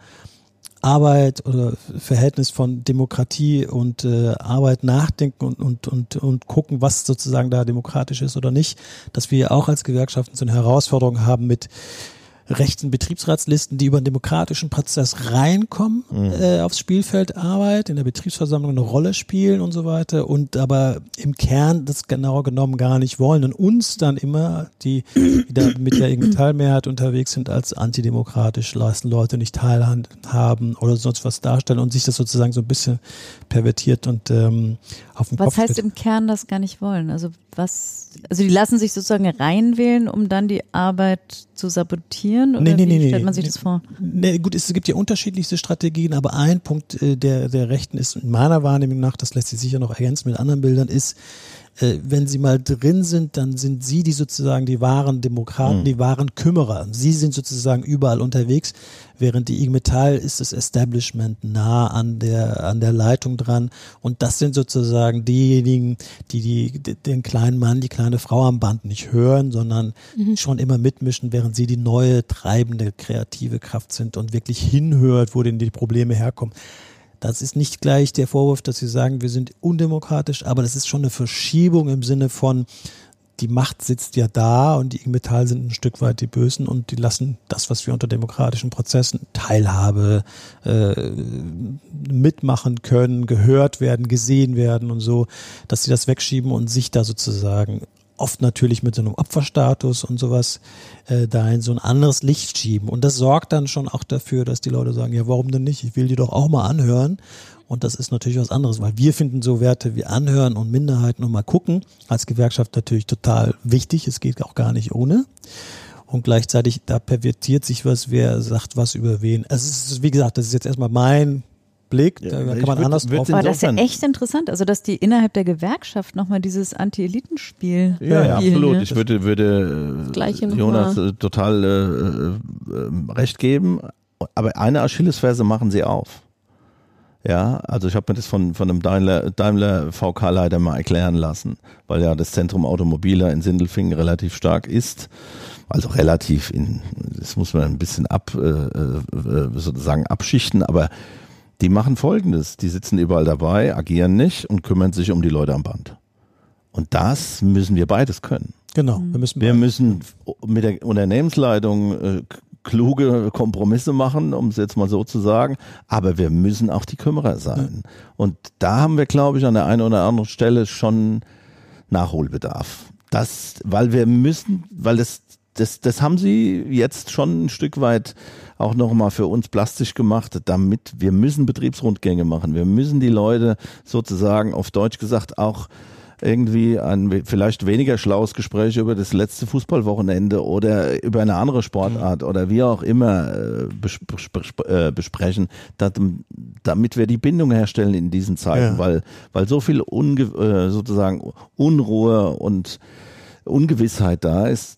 Arbeit oder Verhältnis von Demokratie und äh, Arbeit nachdenken und, und, und, und gucken, was sozusagen da demokratisch ist oder nicht, dass wir auch als Gewerkschaften so eine Herausforderung haben mit rechten Betriebsratslisten, die über den demokratischen Prozess reinkommen mhm. äh, aufs Spielfeld Arbeit, in der Betriebsversammlung eine Rolle spielen und so weiter und aber im Kern das genau genommen gar nicht wollen und uns dann immer, die, die da mit der Metallmehrheit unterwegs sind, als antidemokratisch lassen Leute nicht teilhaben oder sonst was darstellen und sich das sozusagen so ein bisschen pervertiert und ähm, auf den was Kopf Was heißt im Kern das gar nicht wollen? Also was, also die lassen sich sozusagen reinwählen, um dann die Arbeit zu sabotieren? Oder nee, nee, wie nee, stellt man nee, sich das vor? Nee, gut, es gibt ja unterschiedlichste Strategien, aber ein Punkt äh, der, der Rechten ist in meiner Wahrnehmung nach, das lässt sich sicher noch ergänzen mit anderen Bildern, ist, äh, wenn sie mal drin sind, dann sind sie die sozusagen die wahren Demokraten, mhm. die wahren Kümmerer. Sie sind sozusagen überall unterwegs, während die IG Metall ist das Establishment nah an der, an der Leitung dran. Und das sind sozusagen diejenigen, die, die den kleinen Mann, die kleine Frau am Band nicht hören, sondern mhm. schon immer mitmischen, während sie die neue, treibende, kreative Kraft sind und wirklich hinhört, wo denn die Probleme herkommen. Das ist nicht gleich der Vorwurf, dass sie sagen, wir sind undemokratisch, aber das ist schon eine Verschiebung im Sinne von, die Macht sitzt ja da und die IG Metall sind ein Stück weit die Bösen und die lassen das, was wir unter demokratischen Prozessen Teilhabe äh, mitmachen können, gehört werden, gesehen werden und so, dass sie das wegschieben und sich da sozusagen oft natürlich mit so einem Opferstatus und sowas äh, da in so ein anderes Licht schieben. Und das sorgt dann schon auch dafür, dass die Leute sagen, ja, warum denn nicht? Ich will die doch auch mal anhören. Und das ist natürlich was anderes, weil wir finden so Werte wie Anhören und Minderheiten und mal gucken als Gewerkschaft natürlich total wichtig. Es geht auch gar nicht ohne. Und gleichzeitig, da pervertiert sich was, wer sagt was über wen. Es ist, wie gesagt, das ist jetzt erstmal mein Blick, Ja, da ich kann man würd- anders würd drauf. Aber das ist ja echt interessant, also dass die innerhalb der Gewerkschaft nochmal dieses Anti-Elitenspiel Ja, ja, absolut. ne? Ich würde, würde äh, Jonas äh, total äh, äh, recht geben. Aber eine Achillesferse machen sie auf. Ja, also ich habe mir das von, von einem Daimler, Daimler VK-Leiter mal erklären lassen, weil ja das Zentrum Automobiler in Sindelfingen relativ stark ist. Also relativ in, das muss man ein bisschen ab, äh, äh, sozusagen abschichten, aber die machen folgendes. Die sitzen überall dabei, agieren nicht und kümmern sich um die Leute am Band. Und das müssen wir beides können. Genau, wir müssen Wir müssen mit der Unternehmensleitung äh, kluge Kompromisse machen, um es jetzt mal so zu sagen, aber wir müssen auch die Kümmerer sein. Und da haben wir, glaube ich, an der einen oder anderen Stelle schon Nachholbedarf. Das, weil wir müssen, weil das, das, das haben sie jetzt schon ein Stück weit auch nochmal für uns plastisch gemacht, damit wir müssen Betriebsrundgänge machen. Wir müssen die Leute sozusagen auf Deutsch gesagt auch irgendwie ein vielleicht weniger schlaues Gespräch über das letzte Fußballwochenende oder über eine andere Sportart oder wie auch immer äh, äh, besprechen, damit wir die Bindung herstellen in diesen Zeiten, Ja. weil, weil so viel Unge äh, sozusagen Unruhe und Ungewissheit da ist.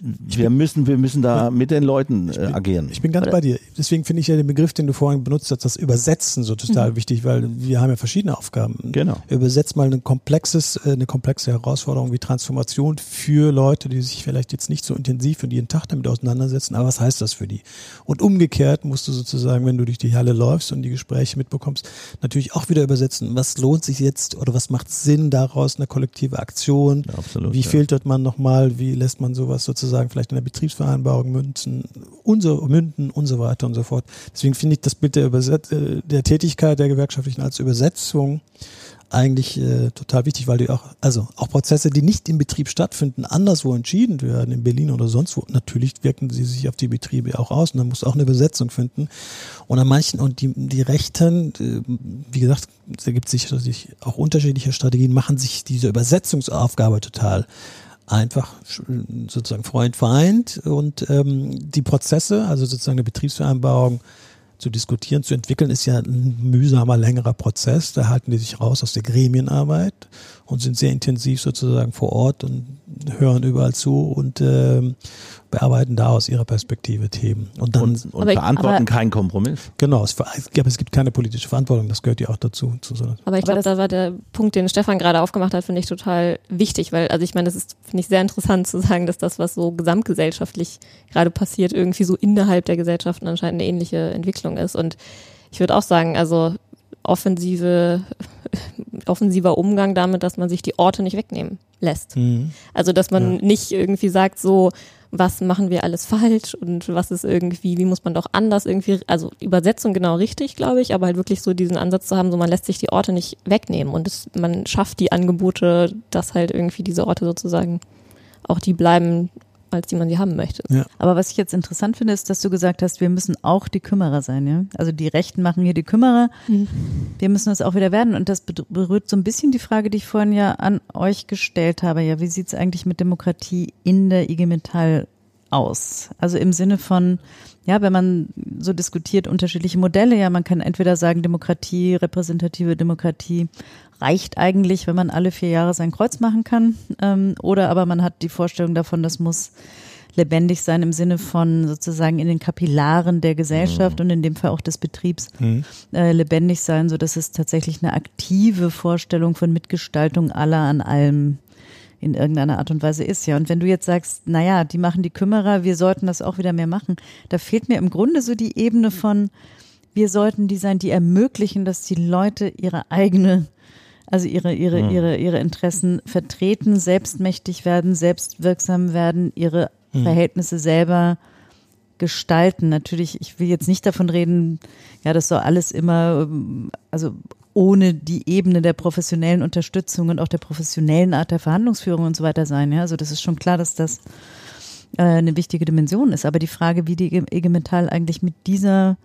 Wir müssen, wir müssen da mit den Leuten äh, agieren. Ich bin ganz bei dir. Deswegen finde ich ja den Begriff, den du vorhin benutzt hast, das Übersetzen so total wichtig, weil wir haben ja verschiedene Aufgaben. Genau. Übersetzt mal ein komplexes, äh, eine komplexe Herausforderung wie Transformation für Leute, die sich vielleicht jetzt nicht so intensiv und jeden Tag damit auseinandersetzen. Aber was heißt das für die? Und umgekehrt musst du sozusagen, wenn du durch die Halle läufst und die Gespräche mitbekommst, natürlich auch wieder übersetzen. Was lohnt sich jetzt oder was macht Sinn daraus, eine kollektive Aktion? Ja, absolut, Wie ja. filtert man nochmal? Wie lässt man sowas sozusagen vielleicht in der Betriebsvereinbarung münzen, so, münden und so weiter und so fort. Deswegen finde ich das Bild der, Überset äh, der Tätigkeit der Gewerkschaftlichen als Übersetzung eigentlich äh, total wichtig, weil die auch, also auch Prozesse, die nicht im Betrieb stattfinden, anderswo entschieden werden, in Berlin oder sonst wo, natürlich wirken sie sich auf die Betriebe auch aus und dann muss auch eine Übersetzung finden. Und an manchen, und die, die Rechten, äh, wie gesagt, es sicherlich auch unterschiedliche Strategien, machen sich diese Übersetzungsaufgabe total einfach sozusagen Freund, Feind und ähm, die Prozesse, also sozusagen eine Betriebsvereinbarung zu diskutieren, zu entwickeln, ist ja ein mühsamer, längerer Prozess. Da halten die sich raus aus der Gremienarbeit und sind sehr intensiv sozusagen vor Ort und hören überall zu und ähm, bearbeiten da aus ihrer Perspektive Themen. Und dann, und, und Aber ich- verantworten aber- keinen Kompromiss. genau, es, ich es gibt keine politische Verantwortung, das gehört ja auch dazu. Zu so Aber ich glaube, da war der Punkt, den Stefan gerade aufgemacht hat, finde ich total wichtig, weil, also ich meine, das ist, finde ich, sehr interessant zu sagen, dass das, was so gesamtgesellschaftlich gerade passiert, irgendwie so innerhalb der Gesellschaften anscheinend eine ähnliche Entwicklung ist. Und ich würde auch sagen, also offensive, offensiver Umgang damit, dass man sich die Orte nicht wegnehmen lässt. Mhm. Also, dass man Ja. nicht irgendwie sagt, so, was machen wir alles falsch und was ist irgendwie, wie muss man doch anders irgendwie, also Übersetzung genau richtig, glaube ich, aber halt wirklich so diesen Ansatz zu haben, so man lässt sich die Orte nicht wegnehmen und es, man schafft die Angebote, dass halt irgendwie diese Orte sozusagen auch die bleiben, als die man sie haben möchte. Aber was ich jetzt interessant finde, ist, dass du gesagt hast, wir müssen auch die Kümmerer sein, ja? Also die Rechten machen hier die Kümmerer. Wir müssen es auch wieder werden. Und das berührt so ein bisschen die Frage, die ich vorhin ja an euch gestellt habe. Ja, wie sieht es eigentlich mit Demokratie in der IG Metall aus? Also im Sinne von, ja, wenn man so diskutiert, unterschiedliche Modelle, ja, man kann entweder sagen, Demokratie, repräsentative Demokratie reicht eigentlich, wenn man alle vier Jahre sein Kreuz machen kann. Ähm, oder aber man hat die Vorstellung davon, das muss lebendig sein im Sinne von sozusagen in den Kapillaren der Gesellschaft und in dem Fall auch des Betriebs äh, lebendig sein, so dass es tatsächlich eine aktive Vorstellung von Mitgestaltung aller an allem in irgendeiner Art und Weise ist. Ja, und wenn du jetzt sagst, naja, die machen die Kümmerer, wir sollten das auch wieder mehr machen, da fehlt mir im Grunde so die Ebene von, wir sollten die sein, die ermöglichen, dass die Leute ihre eigene also ihre, ihre, ihre, ihre Interessen vertreten, selbstmächtig werden, selbstwirksam werden, ihre Verhältnisse selber gestalten. Natürlich, ich will jetzt nicht davon reden, ja, das soll alles immer, ähm, also ohne die Ebene der professionellen Unterstützung und auch der professionellen Art der Verhandlungsführung und so weiter sein. Ja, also das ist schon klar, dass das äh, eine wichtige Dimension ist. Aber die Frage, wie die IG Metall eigentlich mit dieser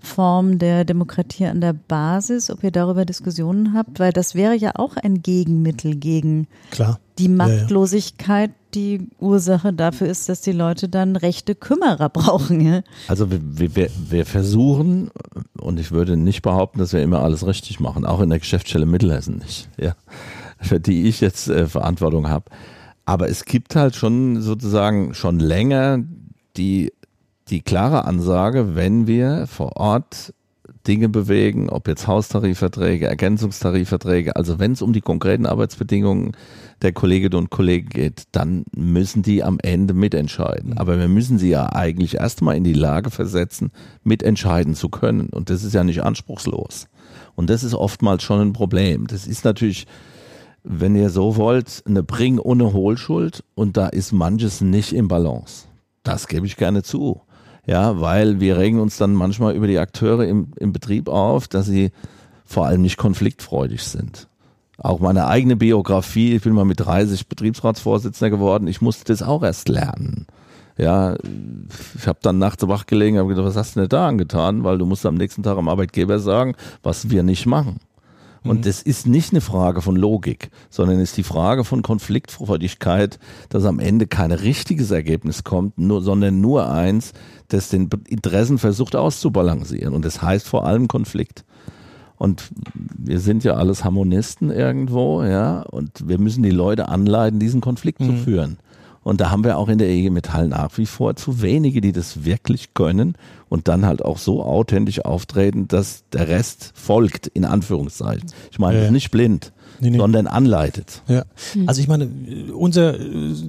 Form der Demokratie an der Basis, ob ihr darüber Diskussionen habt, weil das wäre ja auch ein Gegenmittel gegen Klar. die Machtlosigkeit, die Ursache dafür ist, dass die Leute dann rechte Kümmerer brauchen. Ja? Also wir, wir, wir versuchen, und ich würde nicht behaupten, dass wir immer alles richtig machen, auch in der Geschäftsstelle Mittelhessen nicht, ja, für die ich jetzt äh, Verantwortung habe. Aber es gibt halt schon sozusagen schon länger die die klare Ansage, wenn wir vor Ort Dinge bewegen, ob jetzt Haustarifverträge, Ergänzungstarifverträge, also wenn es um die konkreten Arbeitsbedingungen der Kolleginnen und Kollegen geht, dann müssen die am Ende mitentscheiden. Mhm. Aber wir müssen sie ja eigentlich erstmal in die Lage versetzen, mitentscheiden zu können. Und das ist ja nicht anspruchslos. Und das ist oftmals schon ein Problem. Das ist natürlich, wenn ihr so wollt, eine Bring ohne Hohlschuld und da ist manches nicht im Balance. Das gebe ich gerne zu. Ja, weil wir regen uns dann manchmal über die Akteure im, im Betrieb auf, dass sie vor allem nicht konfliktfreudig sind. Auch meine eigene Biografie, ich bin mal mit 30 Betriebsratsvorsitzender geworden, ich musste das auch erst lernen. Ja, ich habe dann nachts wach gelegen, habe gedacht, was hast du denn da angetan? Weil du musst am nächsten Tag am Arbeitgeber sagen, was wir nicht machen. Und mhm. das ist nicht eine Frage von Logik, sondern ist die Frage von Konfliktfreudigkeit, dass am Ende kein richtiges Ergebnis kommt, nur, sondern nur eins, das den Interessen versucht auszubalancieren. Und das heißt vor allem Konflikt. Und wir sind ja alles Harmonisten irgendwo, ja, und wir müssen die Leute anleiten, diesen Konflikt mhm. zu führen. Und da haben wir auch in der EG Metall nach wie vor zu wenige, die das wirklich können und dann halt auch so authentisch auftreten, dass der Rest folgt, in Anführungszeichen. Ich meine, ja. nicht blind, nee, nee. sondern anleitet. Ja. Also ich meine, unser Schlicht,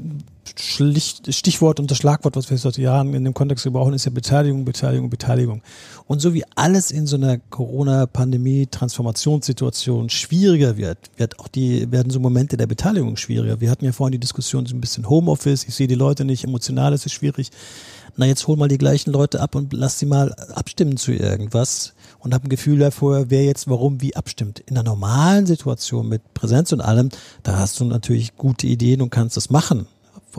Stichwort und das Schlagwort, was wir seit Jahren in dem Kontext gebrauchen, ist ja Beteiligung, Beteiligung, Beteiligung. Und so wie alles in so einer Corona-Pandemie-Transformationssituation schwieriger wird, wird auch die, werden so Momente der Beteiligung schwieriger. Wir hatten ja vorhin die Diskussion so ein bisschen Homeoffice, ich sehe die Leute nicht, emotional ist es schwierig. Na, jetzt hol mal die gleichen Leute ab und lass sie mal abstimmen zu irgendwas und habe ein Gefühl davor, wer jetzt warum wie abstimmt. In einer normalen Situation mit Präsenz und allem, da hast du natürlich gute Ideen und kannst das machen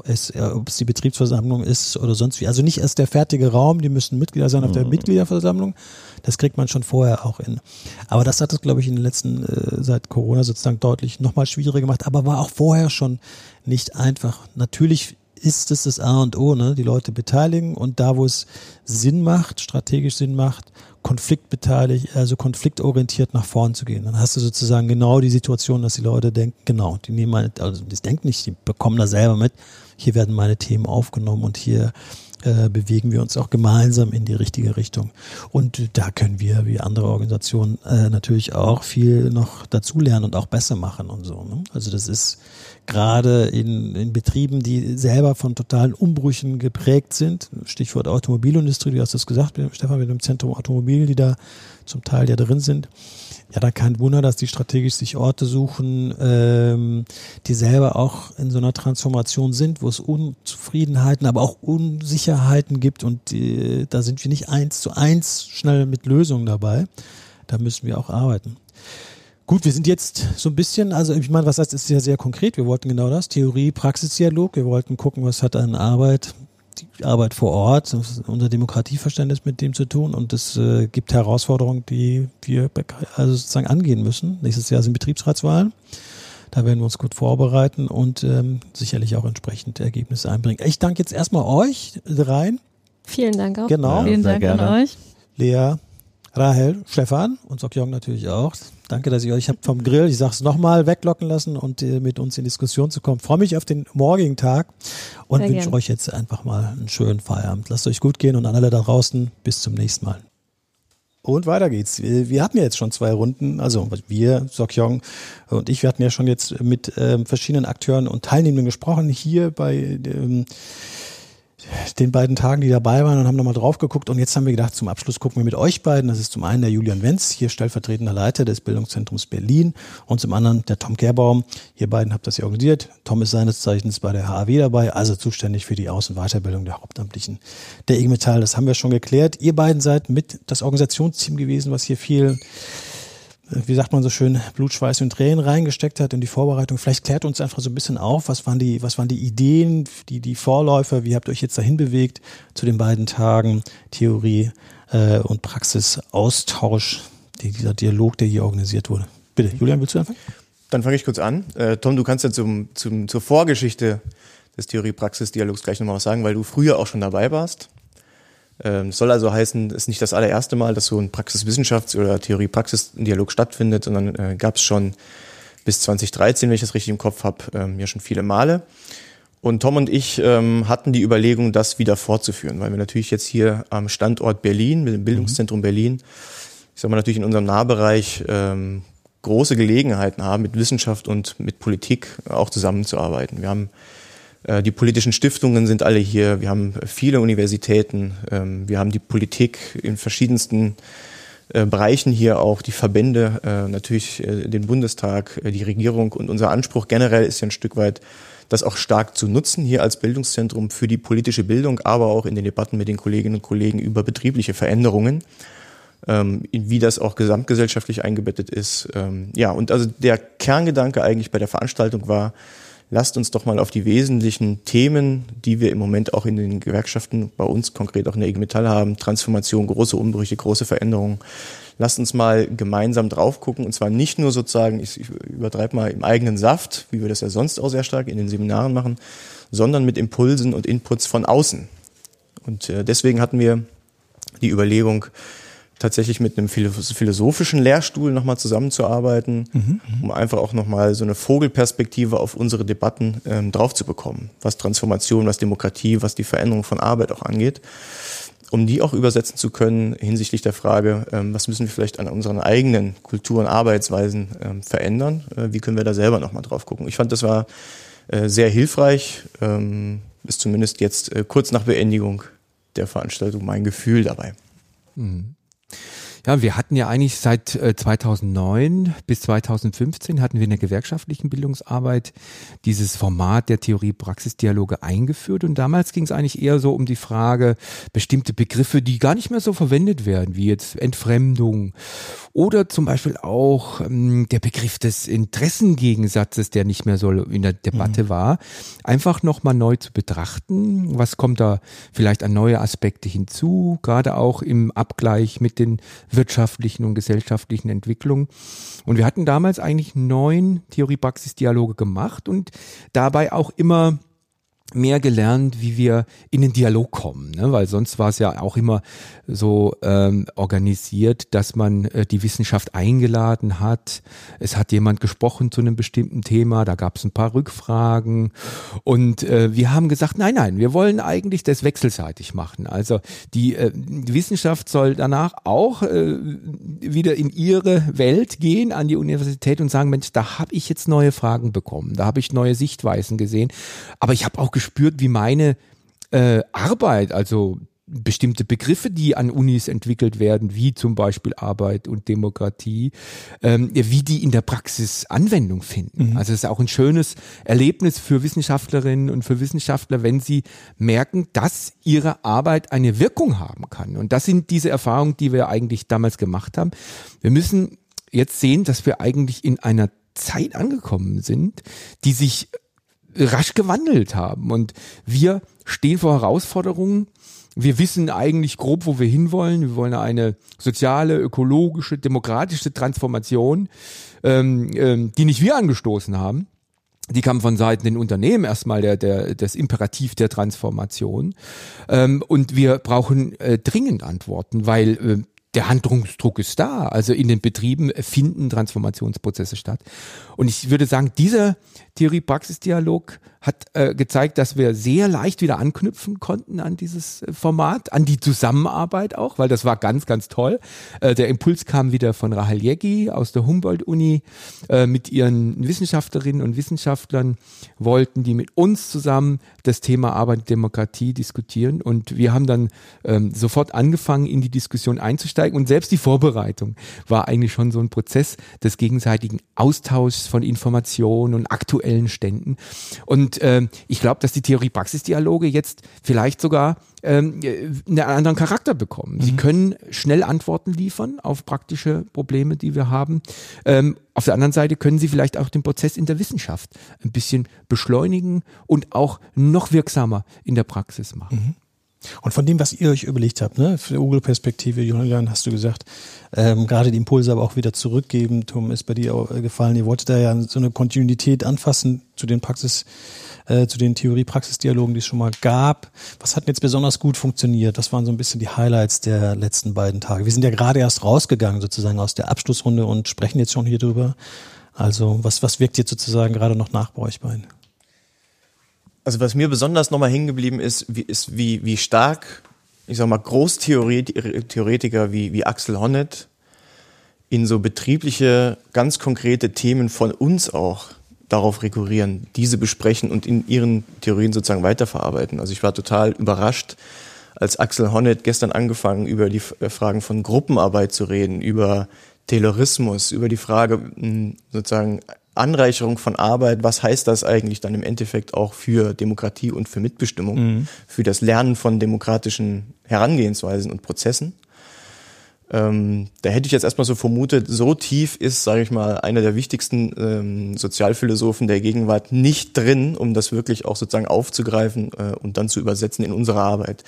es, ob es die Betriebsversammlung ist oder sonst wie. Also nicht erst der fertige Raum, die müssen Mitglieder sein auf der mhm. Mitgliederversammlung. Das kriegt man schon vorher auch in. Aber das hat es, glaube ich, in den letzten, äh, seit Corona sozusagen deutlich nochmal schwieriger gemacht, aber war auch vorher schon nicht einfach. Natürlich ist es das A und O, ne? die Leute beteiligen und da, wo es Sinn macht, strategisch Sinn macht, konfliktbeteiligt, also konfliktorientiert nach vorn zu gehen. Dann hast du sozusagen genau die Situation, dass die Leute denken, genau, die nehmen meine, also die denken nicht, die bekommen da selber mit, hier werden meine Themen aufgenommen und hier äh, bewegen wir uns auch gemeinsam in die richtige Richtung. Und da können wir, wie andere Organisationen, äh, natürlich auch viel noch dazulernen und auch besser machen und so. Ne? Also das ist gerade in, in Betrieben, die selber von totalen Umbrüchen geprägt sind, Stichwort Automobilindustrie, du hast das gesagt, Stefan, mit dem Zentrum Automobil, die da zum Teil ja drin sind, ja, da kein Wunder, dass die strategisch sich Orte suchen, ähm, die selber auch in so einer Transformation sind, wo es Unzufriedenheiten, aber auch Unsicherheiten gibt und äh, da sind wir nicht eins zu eins schnell mit Lösungen dabei. Da müssen wir auch arbeiten. Gut, wir sind jetzt so ein bisschen, also ich meine, was heißt, ist ja sehr konkret. Wir wollten genau das, Theorie, Praxisdialog. Wir wollten gucken, was hat an Arbeit die Arbeit vor Ort, unser Demokratieverständnis mit dem zu tun und es äh, gibt Herausforderungen, die wir also sozusagen angehen müssen. Nächstes Jahr sind Betriebsratswahlen. Da werden wir uns gut vorbereiten und ähm, sicherlich auch entsprechend Ergebnisse einbringen. Ich danke jetzt erstmal euch rein. Vielen Dank auch. Genau. Ja, Vielen Dank gerne. an euch. Lea, Rahel, Stefan und Sokjong natürlich auch. Danke, dass ihr euch habt vom Grill, ich sag's nochmal, weglocken lassen und äh, mit uns in Diskussion zu kommen. Freue mich auf den morgigen Tag und wünsche euch jetzt einfach mal einen schönen Feierabend. Lasst euch gut gehen und an alle da draußen bis zum nächsten Mal. Und weiter geht's. Wir, wir hatten ja jetzt schon zwei Runden, also wir, Sokyong und ich, wir hatten ja schon jetzt mit ähm, verschiedenen Akteuren und Teilnehmenden gesprochen hier bei ähm, den beiden Tagen, die dabei waren und haben nochmal drauf geguckt. Und jetzt haben wir gedacht, zum Abschluss gucken wir mit euch beiden. Das ist zum einen der Julian Wenz, hier stellvertretender Leiter des Bildungszentrums Berlin und zum anderen der Tom Kerbaum. Ihr beiden habt das ja organisiert. Tom ist seines Zeichens bei der HAW dabei, also zuständig für die Aus- und Weiterbildung der Hauptamtlichen der IG Metall. Das haben wir schon geklärt. Ihr beiden seid mit das Organisationsteam gewesen, was hier viel wie sagt man so schön, Blut, Schweiß und Tränen reingesteckt hat in die Vorbereitung. Vielleicht klärt uns einfach so ein bisschen auf, was waren die, was waren die Ideen, die, die Vorläufer, wie habt ihr euch jetzt dahin bewegt zu den beiden Tagen Theorie äh, und Praxisaustausch, die, dieser Dialog, der hier organisiert wurde. Bitte, Julian, willst du anfangen? Dann fange ich kurz an. Äh, Tom, du kannst ja zum, zum, zur Vorgeschichte des Theorie-Praxis-Dialogs gleich nochmal was sagen, weil du früher auch schon dabei warst. Ähm, soll also heißen, es ist nicht das allererste Mal, dass so ein Praxiswissenschafts- oder Theorie-Praxis-Dialog stattfindet, sondern äh, gab es schon bis 2013, wenn ich das richtig im Kopf habe, ähm, ja schon viele Male. Und Tom und ich ähm, hatten die Überlegung, das wieder fortzuführen, weil wir natürlich jetzt hier am Standort Berlin, mit dem Bildungszentrum mhm. Berlin, ich sag mal natürlich in unserem Nahbereich ähm, große Gelegenheiten haben, mit Wissenschaft und mit Politik auch zusammenzuarbeiten. Wir haben die politischen Stiftungen sind alle hier. Wir haben viele Universitäten. Ähm, wir haben die Politik in verschiedensten äh, Bereichen hier auch, die Verbände, äh, natürlich den Bundestag, die Regierung. Und unser Anspruch generell ist ja ein Stück weit, das auch stark zu nutzen hier als Bildungszentrum für die politische Bildung, aber auch in den Debatten mit den Kolleginnen und Kollegen über betriebliche Veränderungen ähm, wie das auch gesamtgesellschaftlich eingebettet ist. Ähm, ja, und also der Kerngedanke eigentlich bei der Veranstaltung war, lasst uns doch mal auf die wesentlichen Themen, die wir im Moment auch in den Gewerkschaften, bei uns konkret auch in der IG Metall haben, Transformation, große Umbrüche, große Veränderungen, lasst uns mal gemeinsam drauf gucken und zwar nicht nur sozusagen, ich, ich übertreibe mal im eigenen Saft, wie wir das ja sonst auch sehr stark in den Seminaren machen, sondern mit Impulsen und Inputs von außen. Und äh, deswegen hatten wir die Überlegung, tatsächlich mit einem philosophischen Lehrstuhl nochmal zusammenzuarbeiten, mhm, um einfach auch nochmal so eine Vogelperspektive auf unsere Debatten ähm, drauf zu bekommen, was Transformation, was Demokratie, was die Veränderung von Arbeit auch angeht, um die auch übersetzen zu können hinsichtlich der Frage, ähm, was müssen wir vielleicht an unseren eigenen Kulturen, Arbeitsweisen ähm, verändern, äh, wie können wir da selber nochmal drauf gucken. Ich fand, das war äh, sehr hilfreich, ähm, ist zumindest jetzt äh, kurz nach Beendigung der Veranstaltung mein Gefühl dabei. Mhm. Ja, wir hatten ja eigentlich seit 2009 äh, bis 2015 hatten wir in der gewerkschaftlichen Bildungsarbeit dieses Format der Theorie-Praxis-Dialoge eingeführt und damals ging es eigentlich eher so um die Frage, bestimmte Begriffe, die gar nicht mehr so verwendet werden, wie jetzt Entfremdung oder zum Beispiel auch ähm, der Begriff des Interessengegensatzes, der nicht mehr so in der Debatte mhm. war, einfach nochmal neu zu betrachten. Was kommt da vielleicht an neue Aspekte hinzu, gerade auch im Abgleich mit den wirtschaftlichen und gesellschaftlichen Entwicklungen. Und wir hatten damals eigentlich neun Theorie-Praxis-Dialoge gemacht und dabei auch immer mehr gelernt, wie wir in den Dialog kommen, ne? weil sonst war es ja auch immer so ähm, organisiert, dass man äh, die Wissenschaft eingeladen hat. Es hat jemand gesprochen zu einem bestimmten Thema, da gab es ein paar Rückfragen und äh, wir haben gesagt, nein, nein, wir wollen eigentlich das wechselseitig machen. Also die, äh, die Wissenschaft soll danach auch äh, wieder in ihre Welt gehen an die Universität und sagen, Mensch, da habe ich jetzt neue Fragen bekommen, da habe ich neue Sichtweisen gesehen, aber ich habe auch gespürt, wie meine äh, Arbeit, also bestimmte Begriffe, die an Unis entwickelt werden, wie zum Beispiel Arbeit und Demokratie, ähm, wie die in der Praxis Anwendung finden. Mhm. Also es ist auch ein schönes Erlebnis für Wissenschaftlerinnen und für Wissenschaftler, wenn sie merken, dass ihre Arbeit eine Wirkung haben kann. Und das sind diese Erfahrungen, die wir eigentlich damals gemacht haben. Wir müssen jetzt sehen, dass wir eigentlich in einer Zeit angekommen sind, die sich rasch gewandelt haben. Und wir stehen vor Herausforderungen. Wir wissen eigentlich grob, wo wir hinwollen. Wir wollen eine soziale, ökologische, demokratische Transformation, ähm, ähm, die nicht wir angestoßen haben. Die kam von Seiten den Unternehmen erstmal der, der, das Imperativ der Transformation. Ähm, und wir brauchen äh, dringend Antworten, weil äh, der Handlungsdruck ist da. Also in den Betrieben finden Transformationsprozesse statt. Und ich würde sagen, dieser Theorie-Praxis-Dialog hat äh, gezeigt, dass wir sehr leicht wieder anknüpfen konnten an dieses äh, Format, an die Zusammenarbeit auch, weil das war ganz, ganz toll. Äh, der Impuls kam wieder von Rahel Jeggi aus der Humboldt-Uni. Äh, mit ihren Wissenschaftlerinnen und Wissenschaftlern wollten die mit uns zusammen das Thema Arbeit und Demokratie diskutieren. Und wir haben dann ähm, sofort angefangen, in die Diskussion einzusteigen. Und selbst die Vorbereitung war eigentlich schon so ein Prozess des gegenseitigen Austauschs von Informationen und aktuellen Ständen und äh, ich glaube, dass die Theorie-Praxis-Dialoge jetzt vielleicht sogar ähm, einen anderen Charakter bekommen. Sie können schnell Antworten liefern auf praktische Probleme, die wir haben. Ähm, auf der anderen Seite können sie vielleicht auch den Prozess in der Wissenschaft ein bisschen beschleunigen und auch noch wirksamer in der Praxis machen. Und von dem, was ihr euch überlegt habt, ne, für die Google-Perspektive, Julian, hast du gesagt, ähm, gerade die Impulse aber auch wieder zurückgeben. Tom, ist bei dir äh, gefallen. Ihr wolltet da ja so eine Kontinuität anfassen zu den Praxis, äh, zu den Theorie-Praxis-Dialogen, die es schon mal gab. Was hat denn jetzt besonders gut funktioniert? Das waren so ein bisschen die Highlights der letzten beiden Tage. Wir sind ja gerade erst rausgegangen sozusagen aus der Abschlussrunde und sprechen jetzt schon hier drüber. Also was, was wirkt jetzt sozusagen gerade noch nach bei euch beiden? Also was mir besonders nochmal hängen geblieben ist, wie, ist wie, wie stark, ich sag mal, Großtheoretiker wie, wie Axel Honneth in so betriebliche, ganz konkrete Themen von uns auch darauf rekurrieren, diese besprechen und in ihren Theorien sozusagen weiterverarbeiten. Also ich war total überrascht, als Axel Honneth gestern angefangen, über die äh, Fragen von Gruppenarbeit zu reden, über Taylorismus, über die Frage mh, sozusagen Anreicherung von Arbeit, was heißt das eigentlich dann im Endeffekt auch für Demokratie und für Mitbestimmung, für das Lernen von demokratischen Herangehensweisen und Prozessen. Ähm, da hätte ich jetzt erstmal so vermutet, so tief ist, sage ich mal, einer der wichtigsten ähm, Sozialphilosophen der Gegenwart nicht drin, um das wirklich auch sozusagen aufzugreifen äh, und dann zu übersetzen in unsere Arbeit.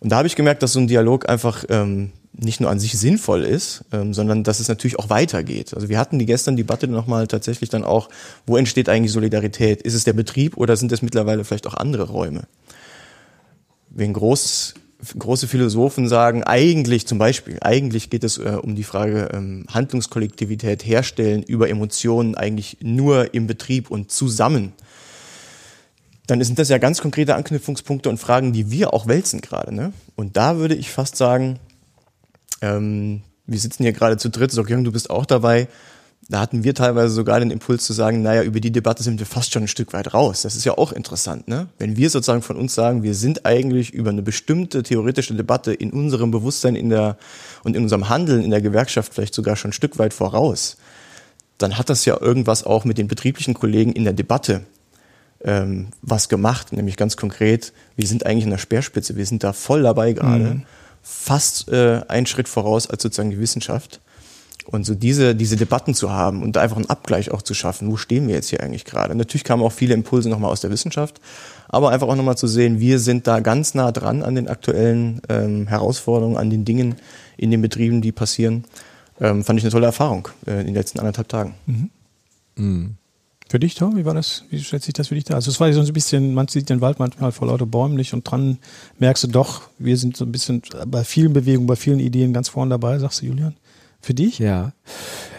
Und da habe ich gemerkt, dass so ein Dialog einfach ähm, nicht nur an sich sinnvoll ist, ähm, sondern dass es natürlich auch weitergeht. Also wir hatten die gestern Debatte nochmal tatsächlich dann auch, wo entsteht eigentlich Solidarität? Ist es der Betrieb oder sind es mittlerweile vielleicht auch andere Räume? Wenn groß, große Philosophen sagen, eigentlich zum Beispiel, eigentlich geht es äh, um die Frage ähm, Handlungskollektivität herstellen über Emotionen eigentlich nur im Betrieb und zusammen dann sind das ja ganz konkrete Anknüpfungspunkte und Fragen, die wir auch wälzen gerade. Ne? Und da würde ich fast sagen, ähm, wir sitzen hier gerade zu dritt, Sokyung, du bist auch dabei. Da hatten wir teilweise sogar den Impuls zu sagen, naja, über die Debatte sind wir fast schon ein Stück weit raus. Das ist ja auch interessant, ne? Wenn wir sozusagen von uns sagen, wir sind eigentlich über eine bestimmte theoretische Debatte in unserem Bewusstsein in der, und in unserem Handeln in der Gewerkschaft vielleicht sogar schon ein Stück weit voraus, dann hat das ja irgendwas auch mit den betrieblichen Kollegen in der Debatte ähm, was gemacht, nämlich ganz konkret, wir sind eigentlich in der Speerspitze, wir sind da voll dabei gerade, Mhm. Fast äh, einen Schritt voraus als sozusagen die Wissenschaft. Und so diese, diese Debatten zu haben und da einfach einen Abgleich auch zu schaffen, wo stehen wir jetzt hier eigentlich gerade? Natürlich kamen auch viele Impulse nochmal aus der Wissenschaft, aber einfach auch nochmal zu sehen, wir sind da ganz nah dran an den aktuellen ähm, Herausforderungen, an den Dingen in den Betrieben, die passieren. Ähm, fand ich eine tolle Erfahrung äh, in den letzten anderthalb Tagen. Für dich, Tom, wie war das? Wie schätzt sich das für dich da? Also es war so ein bisschen, man sieht den Wald manchmal vor lauter Bäumen nicht und dran merkst du doch, wir sind so ein bisschen bei vielen Bewegungen, bei vielen Ideen ganz vorne dabei, sagst du, Julian? Für dich? Ja.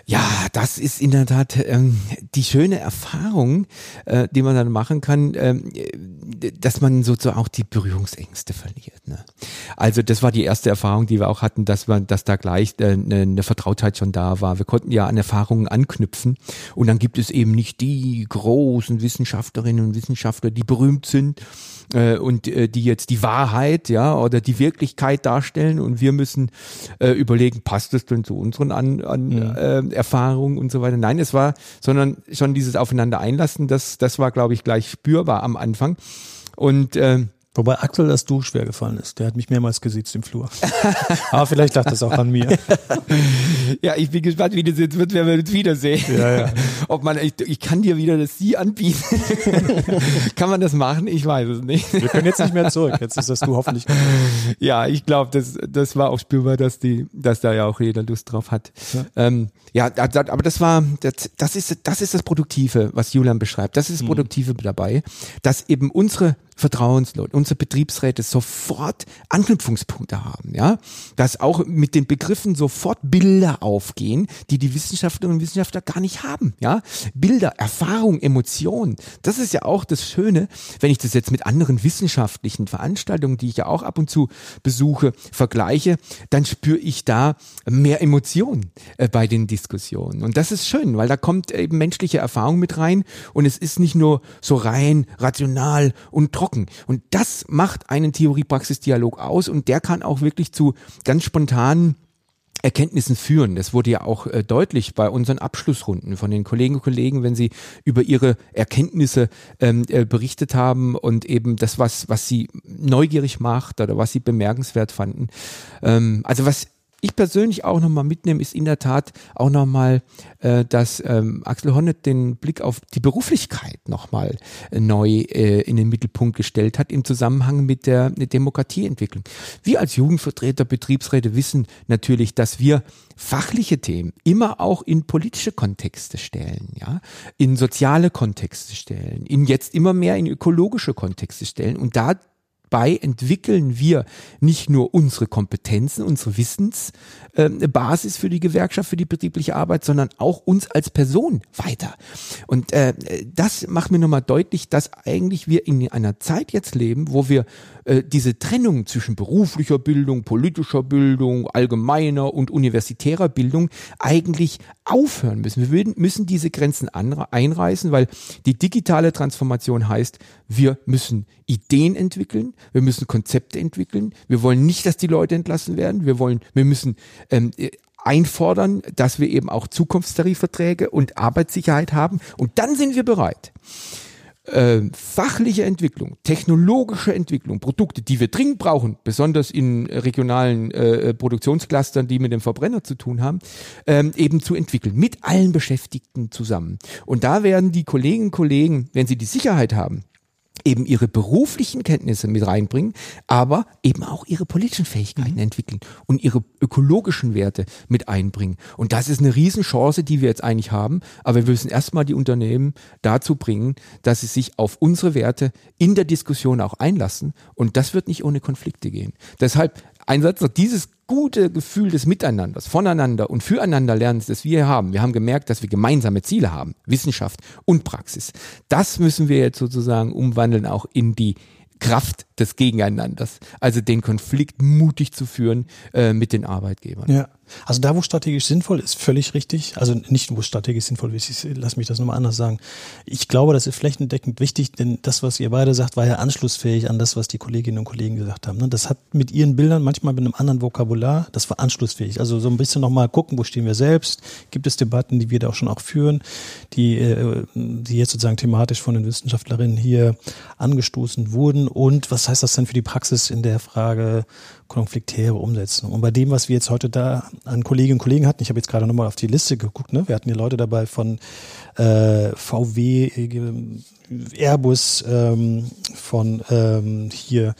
Ja, das ist in der Tat ähm, die schöne Erfahrung, äh, die man dann machen kann, ähm, äh, dass man sozusagen auch die Berührungsängste verliert. Ne? Also das war die erste Erfahrung, die wir auch hatten, dass man, dass da gleich äh, eine, eine Vertrautheit schon da war. Wir konnten ja an Erfahrungen anknüpfen und dann gibt es eben nicht die großen Wissenschaftlerinnen und Wissenschaftler, die berühmt sind äh, und äh, die jetzt die Wahrheit, ja, oder die Wirklichkeit darstellen und wir müssen äh, überlegen, passt das denn zu unseren an, an äh, Erfahrungen und so weiter. Nein, es war, sondern schon dieses Aufeinander einlassen, das, das war, glaube ich, gleich spürbar am Anfang. Und äh, Wobei Axel das Du schwer gefallen ist. Der hat mich mehrmals gesiezt im Flur. Aber vielleicht lag das auch an mir. ja, ich bin gespannt, wie das jetzt wird, wenn wir uns wiedersehen. Ja, ja. Ob man, ich, ich kann dir wieder das Sie anbieten. kann man das machen? Ich weiß es nicht. Wir können jetzt nicht mehr zurück. Jetzt ist das Du hoffentlich. ja, ich glaube, das, das war auch spürbar, dass die, dass da ja auch jeder Lust drauf hat. Ja, ähm, ja aber das war, das, das ist, das ist das Produktive, was Julian beschreibt. Das ist das Produktive dabei, dass eben unsere Vertrauensleute, unsere Betriebsräte sofort Anknüpfungspunkte haben, ja, dass auch mit den Begriffen sofort Bilder aufgehen, die die Wissenschaftlerinnen und Wissenschaftler gar nicht haben, ja, Bilder, Erfahrung, Emotion, das ist ja auch das Schöne, wenn ich das jetzt mit anderen wissenschaftlichen Veranstaltungen, die ich ja auch ab und zu besuche, vergleiche, dann spüre ich da mehr Emotion äh, bei den Diskussionen. Und das ist schön, weil da kommt eben menschliche Erfahrung mit rein. Und es ist nicht nur so rein rational und trocken. Und das macht einen Theorie-Praxis-Dialog aus und der kann auch wirklich zu ganz spontanen Erkenntnissen führen. Das wurde ja auch äh, deutlich bei unseren Abschlussrunden von den Kolleginnen und Kollegen, wenn sie über ihre Erkenntnisse ähm, äh, berichtet haben und eben das, was, was sie neugierig macht oder was sie bemerkenswert fanden. Ähm, also was ich persönlich auch nochmal mitnehme, ist in der Tat auch nochmal, äh, dass ähm, Axel Honneth den Blick auf die Beruflichkeit nochmal äh, neu äh, in den Mittelpunkt gestellt hat im Zusammenhang mit der Demokratieentwicklung. Wir als Jugendvertreter, Betriebsräte wissen natürlich, dass wir fachliche Themen immer auch in politische Kontexte stellen, ja, in soziale Kontexte stellen, in jetzt immer mehr in ökologische Kontexte stellen und da dabei entwickeln wir nicht nur unsere Kompetenzen, unsere Wissensbasis äh, für die Gewerkschaft, für die betriebliche Arbeit, sondern auch uns als Person weiter. Und äh, das macht mir nochmal deutlich, dass eigentlich wir in einer Zeit jetzt leben, wo wir äh, diese Trennung zwischen beruflicher Bildung, politischer Bildung, allgemeiner und universitärer Bildung eigentlich aufhören müssen. Wir müssen diese Grenzen einreißen, weil die digitale Transformation heißt, wir müssen Ideen entwickeln, wir müssen Konzepte entwickeln. Wir wollen nicht, dass die Leute entlassen werden. Wir wollen, wir müssen ähm, einfordern, dass wir eben auch Zukunftstarifverträge und Arbeitssicherheit haben. Und dann sind wir bereit. Äh, fachliche Entwicklung, technologische Entwicklung, Produkte, die wir dringend brauchen, besonders in regionalen äh, Produktionsclustern, die mit dem Verbrenner zu tun haben, ähm, eben zu entwickeln, mit allen Beschäftigten zusammen. Und da werden die Kolleginnen und Kollegen, wenn sie die Sicherheit haben, eben ihre beruflichen Kenntnisse mit reinbringen, aber eben auch ihre politischen Fähigkeiten mhm. entwickeln und ihre ökologischen Werte mit einbringen. Und das ist eine Riesenchance, die wir jetzt eigentlich haben. Aber wir müssen erstmal die Unternehmen dazu bringen, dass sie sich auf unsere Werte in der Diskussion auch einlassen. Und das wird nicht ohne Konflikte gehen. Deshalb ein Satz noch, dieses gute Gefühl des Miteinanders, voneinander und füreinander Lernens, das wir haben. Wir haben gemerkt, dass wir gemeinsame Ziele haben, Wissenschaft und Praxis. Das müssen wir jetzt sozusagen umwandeln auch in die Kraft des Gegeneinanders. Also den Konflikt mutig zu führen äh, mit den Arbeitgebern. Ja. Also da, wo strategisch sinnvoll ist, völlig richtig. Also nicht, wo strategisch sinnvoll ist, lass mich das nochmal anders sagen. Ich glaube, das ist flächendeckend wichtig, denn das, was ihr beide sagt, war ja anschlussfähig an das, was die Kolleginnen und Kollegen gesagt haben. Ne? Das hat mit ihren Bildern, manchmal mit einem anderen Vokabular, das war anschlussfähig. Also so ein bisschen nochmal gucken, wo stehen wir selbst? Gibt es Debatten, die wir da auch schon auch führen, die, äh, die jetzt sozusagen thematisch von den Wissenschaftlerinnen hier angestoßen wurden? Und was heißt das denn für die Praxis in der Frage konfliktäre Umsetzung. Und bei dem, was wir jetzt heute da an Kolleginnen und Kollegen hatten, ich habe jetzt gerade nochmal auf die Liste geguckt, ne? wir hatten hier Leute dabei von äh, VW, äh, Airbus, ähm, von ähm, hier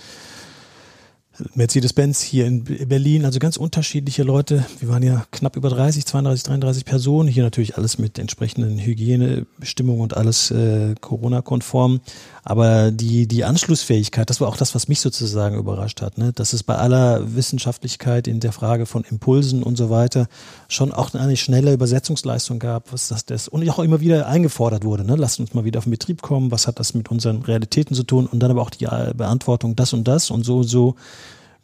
Mercedes-Benz hier in Berlin, also ganz unterschiedliche Leute. Wir waren ja knapp über 30, 32, 33 Personen. Hier natürlich alles mit entsprechenden Hygienebestimmungen und alles äh, Corona-konform. Aber die, die Anschlussfähigkeit, das war auch das, was mich sozusagen überrascht hat, ne? dass es bei aller Wissenschaftlichkeit in der Frage von Impulsen und so weiter schon auch eine schnelle Übersetzungsleistung gab, was das, das und auch immer wieder eingefordert wurde. Ne? Lasst uns mal wieder auf den Betrieb kommen, was hat das mit unseren Realitäten zu tun und dann aber auch die äh, Beantwortung das und das und so und so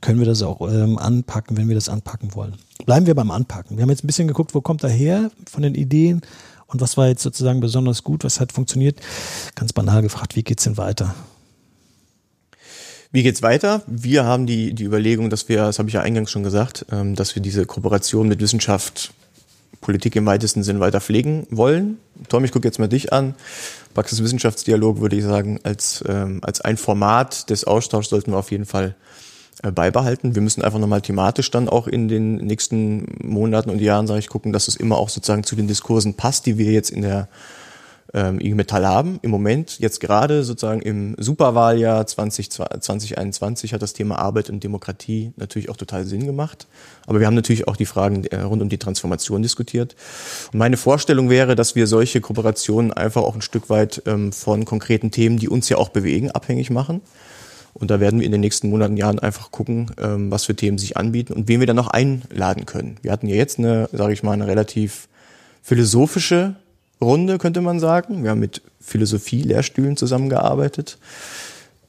können wir das auch ähm, anpacken, wenn wir das anpacken wollen. Bleiben wir beim Anpacken. Wir haben jetzt ein bisschen geguckt, wo kommt er her von den Ideen und was war jetzt sozusagen besonders gut, was hat funktioniert. Ganz banal gefragt, wie geht's denn weiter? Wie geht's weiter? Wir haben die, die Überlegung, dass wir, das habe ich ja eingangs schon gesagt, ähm, dass wir diese Kooperation mit Wissenschaft, Politik im weitesten Sinn weiter pflegen wollen. Tom, ich gucke jetzt mal dich an. Praxiswissenschaftsdialog würde ich sagen, als, ähm, als ein Format des Austauschs sollten wir auf jeden Fall beibehalten. Wir müssen einfach nochmal thematisch dann auch in den nächsten Monaten und Jahren, sage ich, gucken, dass es immer auch sozusagen zu den Diskursen passt, die wir jetzt in der ähm, IG Metall haben. Im Moment, jetzt gerade sozusagen im Superwahljahr 20, 2021 hat das Thema Arbeit und Demokratie natürlich auch total Sinn gemacht. Aber wir haben natürlich auch die Fragen äh, rund um die Transformation diskutiert. Und meine Vorstellung wäre, dass wir solche Kooperationen einfach auch ein Stück weit ähm, von konkreten Themen, die uns ja auch bewegen, abhängig machen. Und da werden wir in den nächsten Monaten, Jahren einfach gucken, ähm, was für Themen sich anbieten und wen wir dann noch einladen können. Wir hatten ja jetzt eine, sage ich mal, eine relativ philosophische Runde, könnte man sagen. Wir haben mit Philosophie-Lehrstühlen zusammengearbeitet.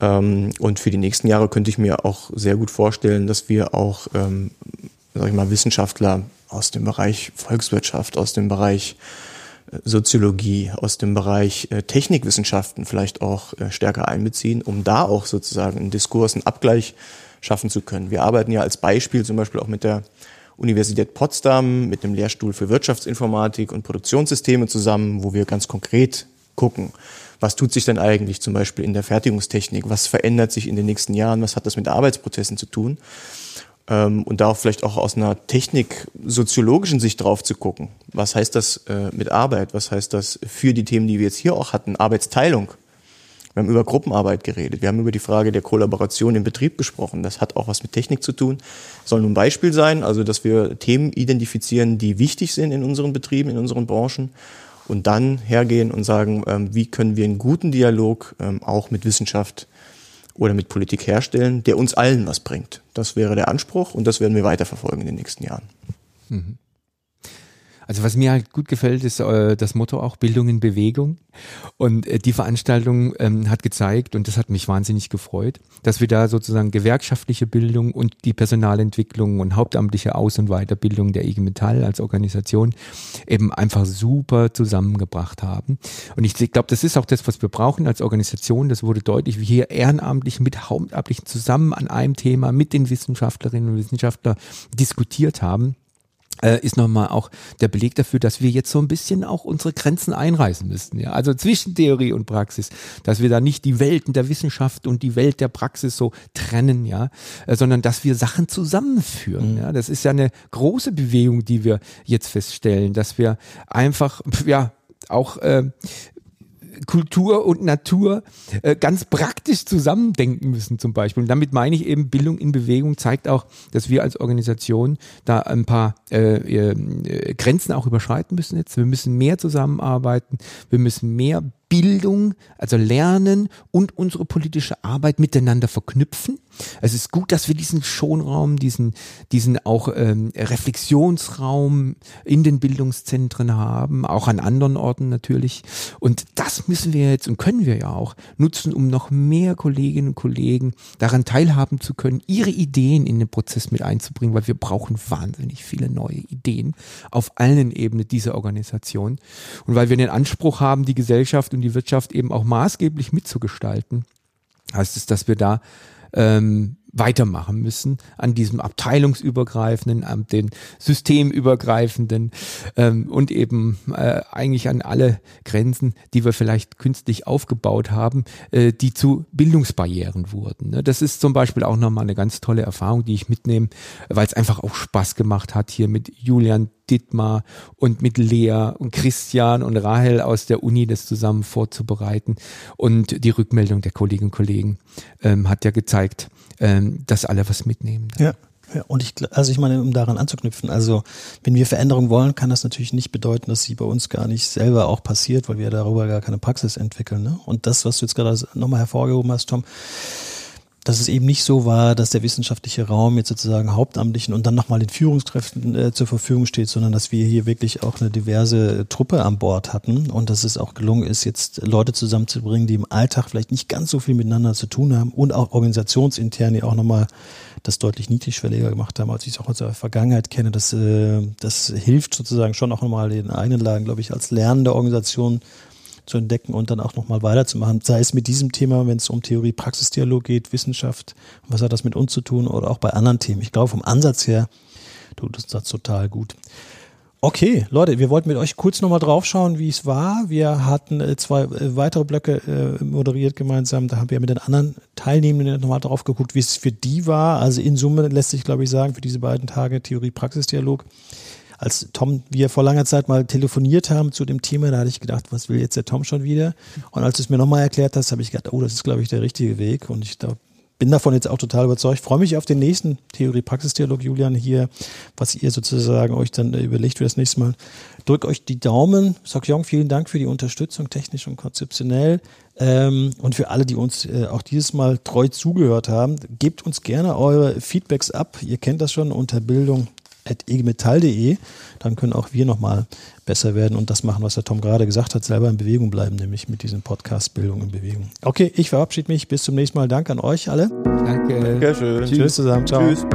Ähm, und für die nächsten Jahre könnte ich mir auch sehr gut vorstellen, dass wir auch, ähm, sag ich mal, Wissenschaftler aus dem Bereich Volkswirtschaft, aus dem Bereich Soziologie, aus dem Bereich äh, Technikwissenschaften vielleicht auch äh, stärker einbeziehen, um da auch sozusagen einen Diskurs, einen Abgleich schaffen zu können. Wir arbeiten ja als Beispiel zum Beispiel auch mit der Universität Potsdam mit einem Lehrstuhl für Wirtschaftsinformatik und Produktionssysteme zusammen, wo wir ganz konkret gucken, was tut sich denn eigentlich zum Beispiel in der Fertigungstechnik, was verändert sich in den nächsten Jahren, was hat das mit Arbeitsprozessen zu tun ähm, und da vielleicht auch aus einer techniksoziologischen Sicht drauf zu gucken. Was heißt das äh, mit Arbeit? Was heißt das für die Themen, die wir jetzt hier auch hatten? Arbeitsteilung. Wir haben über Gruppenarbeit geredet. Wir haben über die Frage der Kollaboration im Betrieb gesprochen. Das hat auch was mit Technik zu tun. Soll nun ein Beispiel sein, also dass wir Themen identifizieren, die wichtig sind in unseren Betrieben, in unseren Branchen und dann hergehen und sagen, ähm, wie können wir einen guten Dialog ähm, auch mit Wissenschaft oder mit Politik herstellen, der uns allen was bringt. Das wäre der Anspruch und das werden wir weiterverfolgen in den nächsten Jahren. Mhm. Also was mir halt gut gefällt, ist äh, das Motto auch Bildung in Bewegung. Und äh, die Veranstaltung ähm, hat gezeigt, und das hat mich wahnsinnig gefreut, dass wir da sozusagen gewerkschaftliche Bildung und die Personalentwicklung und hauptamtliche Aus- und Weiterbildung der IG Metall als Organisation eben einfach super zusammengebracht haben. Und ich glaube, das ist auch das, was wir brauchen als Organisation. Das wurde deutlich, wie hier ehrenamtlich mit Hauptamtlichen zusammen an einem Thema mit den Wissenschaftlerinnen und Wissenschaftlern diskutiert haben ist nochmal auch der Beleg dafür, dass wir jetzt so ein bisschen auch unsere Grenzen einreißen müssen. Ja? Also zwischen Theorie und Praxis, dass wir da nicht die Welten der Wissenschaft und die Welt der Praxis so trennen, ja, äh, sondern dass wir Sachen zusammenführen. Mhm. Ja? Das ist ja eine große Bewegung, die wir jetzt feststellen, dass wir einfach, ja, auch äh, Kultur und Natur äh, ganz praktisch zusammendenken müssen zum Beispiel. Und damit meine ich eben, Bildung in Bewegung zeigt auch, dass wir als Organisation da ein paar äh, äh, Grenzen auch überschreiten müssen jetzt. Wir müssen mehr zusammenarbeiten, wir müssen mehr Bildung, also Lernen und unsere politische Arbeit miteinander verknüpfen. Es ist gut, dass wir diesen Schonraum, diesen, diesen auch ähm, Reflexionsraum in den Bildungszentren haben, auch an anderen Orten natürlich. Und das müssen wir jetzt und können wir ja auch nutzen, um noch mehr Kolleginnen und Kollegen daran teilhaben zu können, ihre Ideen in den Prozess mit einzubringen, weil wir brauchen wahnsinnig viele neue Ideen auf allen Ebenen dieser Organisation. Und weil wir den Anspruch haben, die Gesellschaft und die Wirtschaft eben auch maßgeblich mitzugestalten, heißt es, dass wir da ähm, weitermachen müssen an diesem abteilungsübergreifenden, an den systemübergreifenden ähm, und eben äh, eigentlich an alle Grenzen, die wir vielleicht künstlich aufgebaut haben, äh, die zu Bildungsbarrieren wurden. Ne? Das ist zum Beispiel auch nochmal eine ganz tolle Erfahrung, die ich mitnehme, weil es einfach auch Spaß gemacht hat, hier mit Julian Dittmar und mit Lea und Christian und Rahel aus der Uni das zusammen vorzubereiten. Und die Rückmeldung der Kolleginnen und Kollegen ähm, hat ja gezeigt, ähm, dass alle was mitnehmen. Ja. Ja, und ich, also ich meine, um daran anzuknüpfen, also wenn wir Veränderung wollen, kann das natürlich nicht bedeuten, dass sie bei uns gar nicht selber auch passiert, weil wir darüber gar keine Praxis entwickeln. Ne? Und das, was du jetzt gerade nochmal hervorgehoben hast, Tom, dass es eben nicht so war, dass der wissenschaftliche Raum jetzt sozusagen Hauptamtlichen und dann nochmal den Führungskräften äh, zur Verfügung steht, sondern dass wir hier wirklich auch eine diverse Truppe an Bord hatten und dass es auch gelungen ist, jetzt Leute zusammenzubringen, die im Alltag vielleicht nicht ganz so viel miteinander zu tun haben und auch organisationsintern ja auch nochmal das deutlich niedrigschwelliger gemacht haben, als ich es auch aus der Vergangenheit kenne. Das, äh, das hilft sozusagen schon auch nochmal den eigenen Lagen, glaube ich, als lernende Organisation zu entdecken und dann auch nochmal weiterzumachen. Sei es mit diesem Thema, wenn es um Theorie-Praxisdialog geht, Wissenschaft, was hat das mit uns zu tun oder auch bei anderen Themen. Ich glaube, vom Ansatz her tut es das total gut. Okay, Leute, wir wollten mit euch kurz nochmal draufschauen, wie es war. Wir hatten äh, zwei äh, weitere Blöcke äh, moderiert gemeinsam. Da haben wir mit den anderen Teilnehmenden nochmal drauf geguckt, wie es für die war. Also in Summe lässt sich, glaube ich, sagen, für diese beiden Tage Theorie-Praxis-Dialog als Tom, wir vor langer Zeit mal telefoniert haben zu dem Thema, da hatte ich gedacht, was will jetzt der Tom schon wieder? Und als du es mir nochmal erklärt hast, habe ich gedacht, oh, das ist, glaube ich, der richtige Weg. Und ich da bin davon jetzt auch total überzeugt. Ich freue mich auf den nächsten Theorie-Praxis-Dialog, Julian, hier, was ihr sozusagen euch dann überlegt für das nächste Mal. Drückt euch die Daumen. Sok Jong, vielen Dank für die Unterstützung, technisch und konzeptionell. Ähm, und für alle, die uns äh, auch dieses Mal treu zugehört haben, gebt uns gerne eure Feedbacks ab. Ihr kennt das schon unter Bildung egemetall.de, dann können auch wir nochmal besser werden und das machen, was der Tom gerade gesagt hat, selber in Bewegung bleiben, nämlich mit diesem Podcast Bildung in Bewegung. Okay, ich verabschiede mich. Bis zum nächsten Mal. Danke an euch alle. Danke. Dankeschön. Tschüss zusammen. Ciao. Tschüss.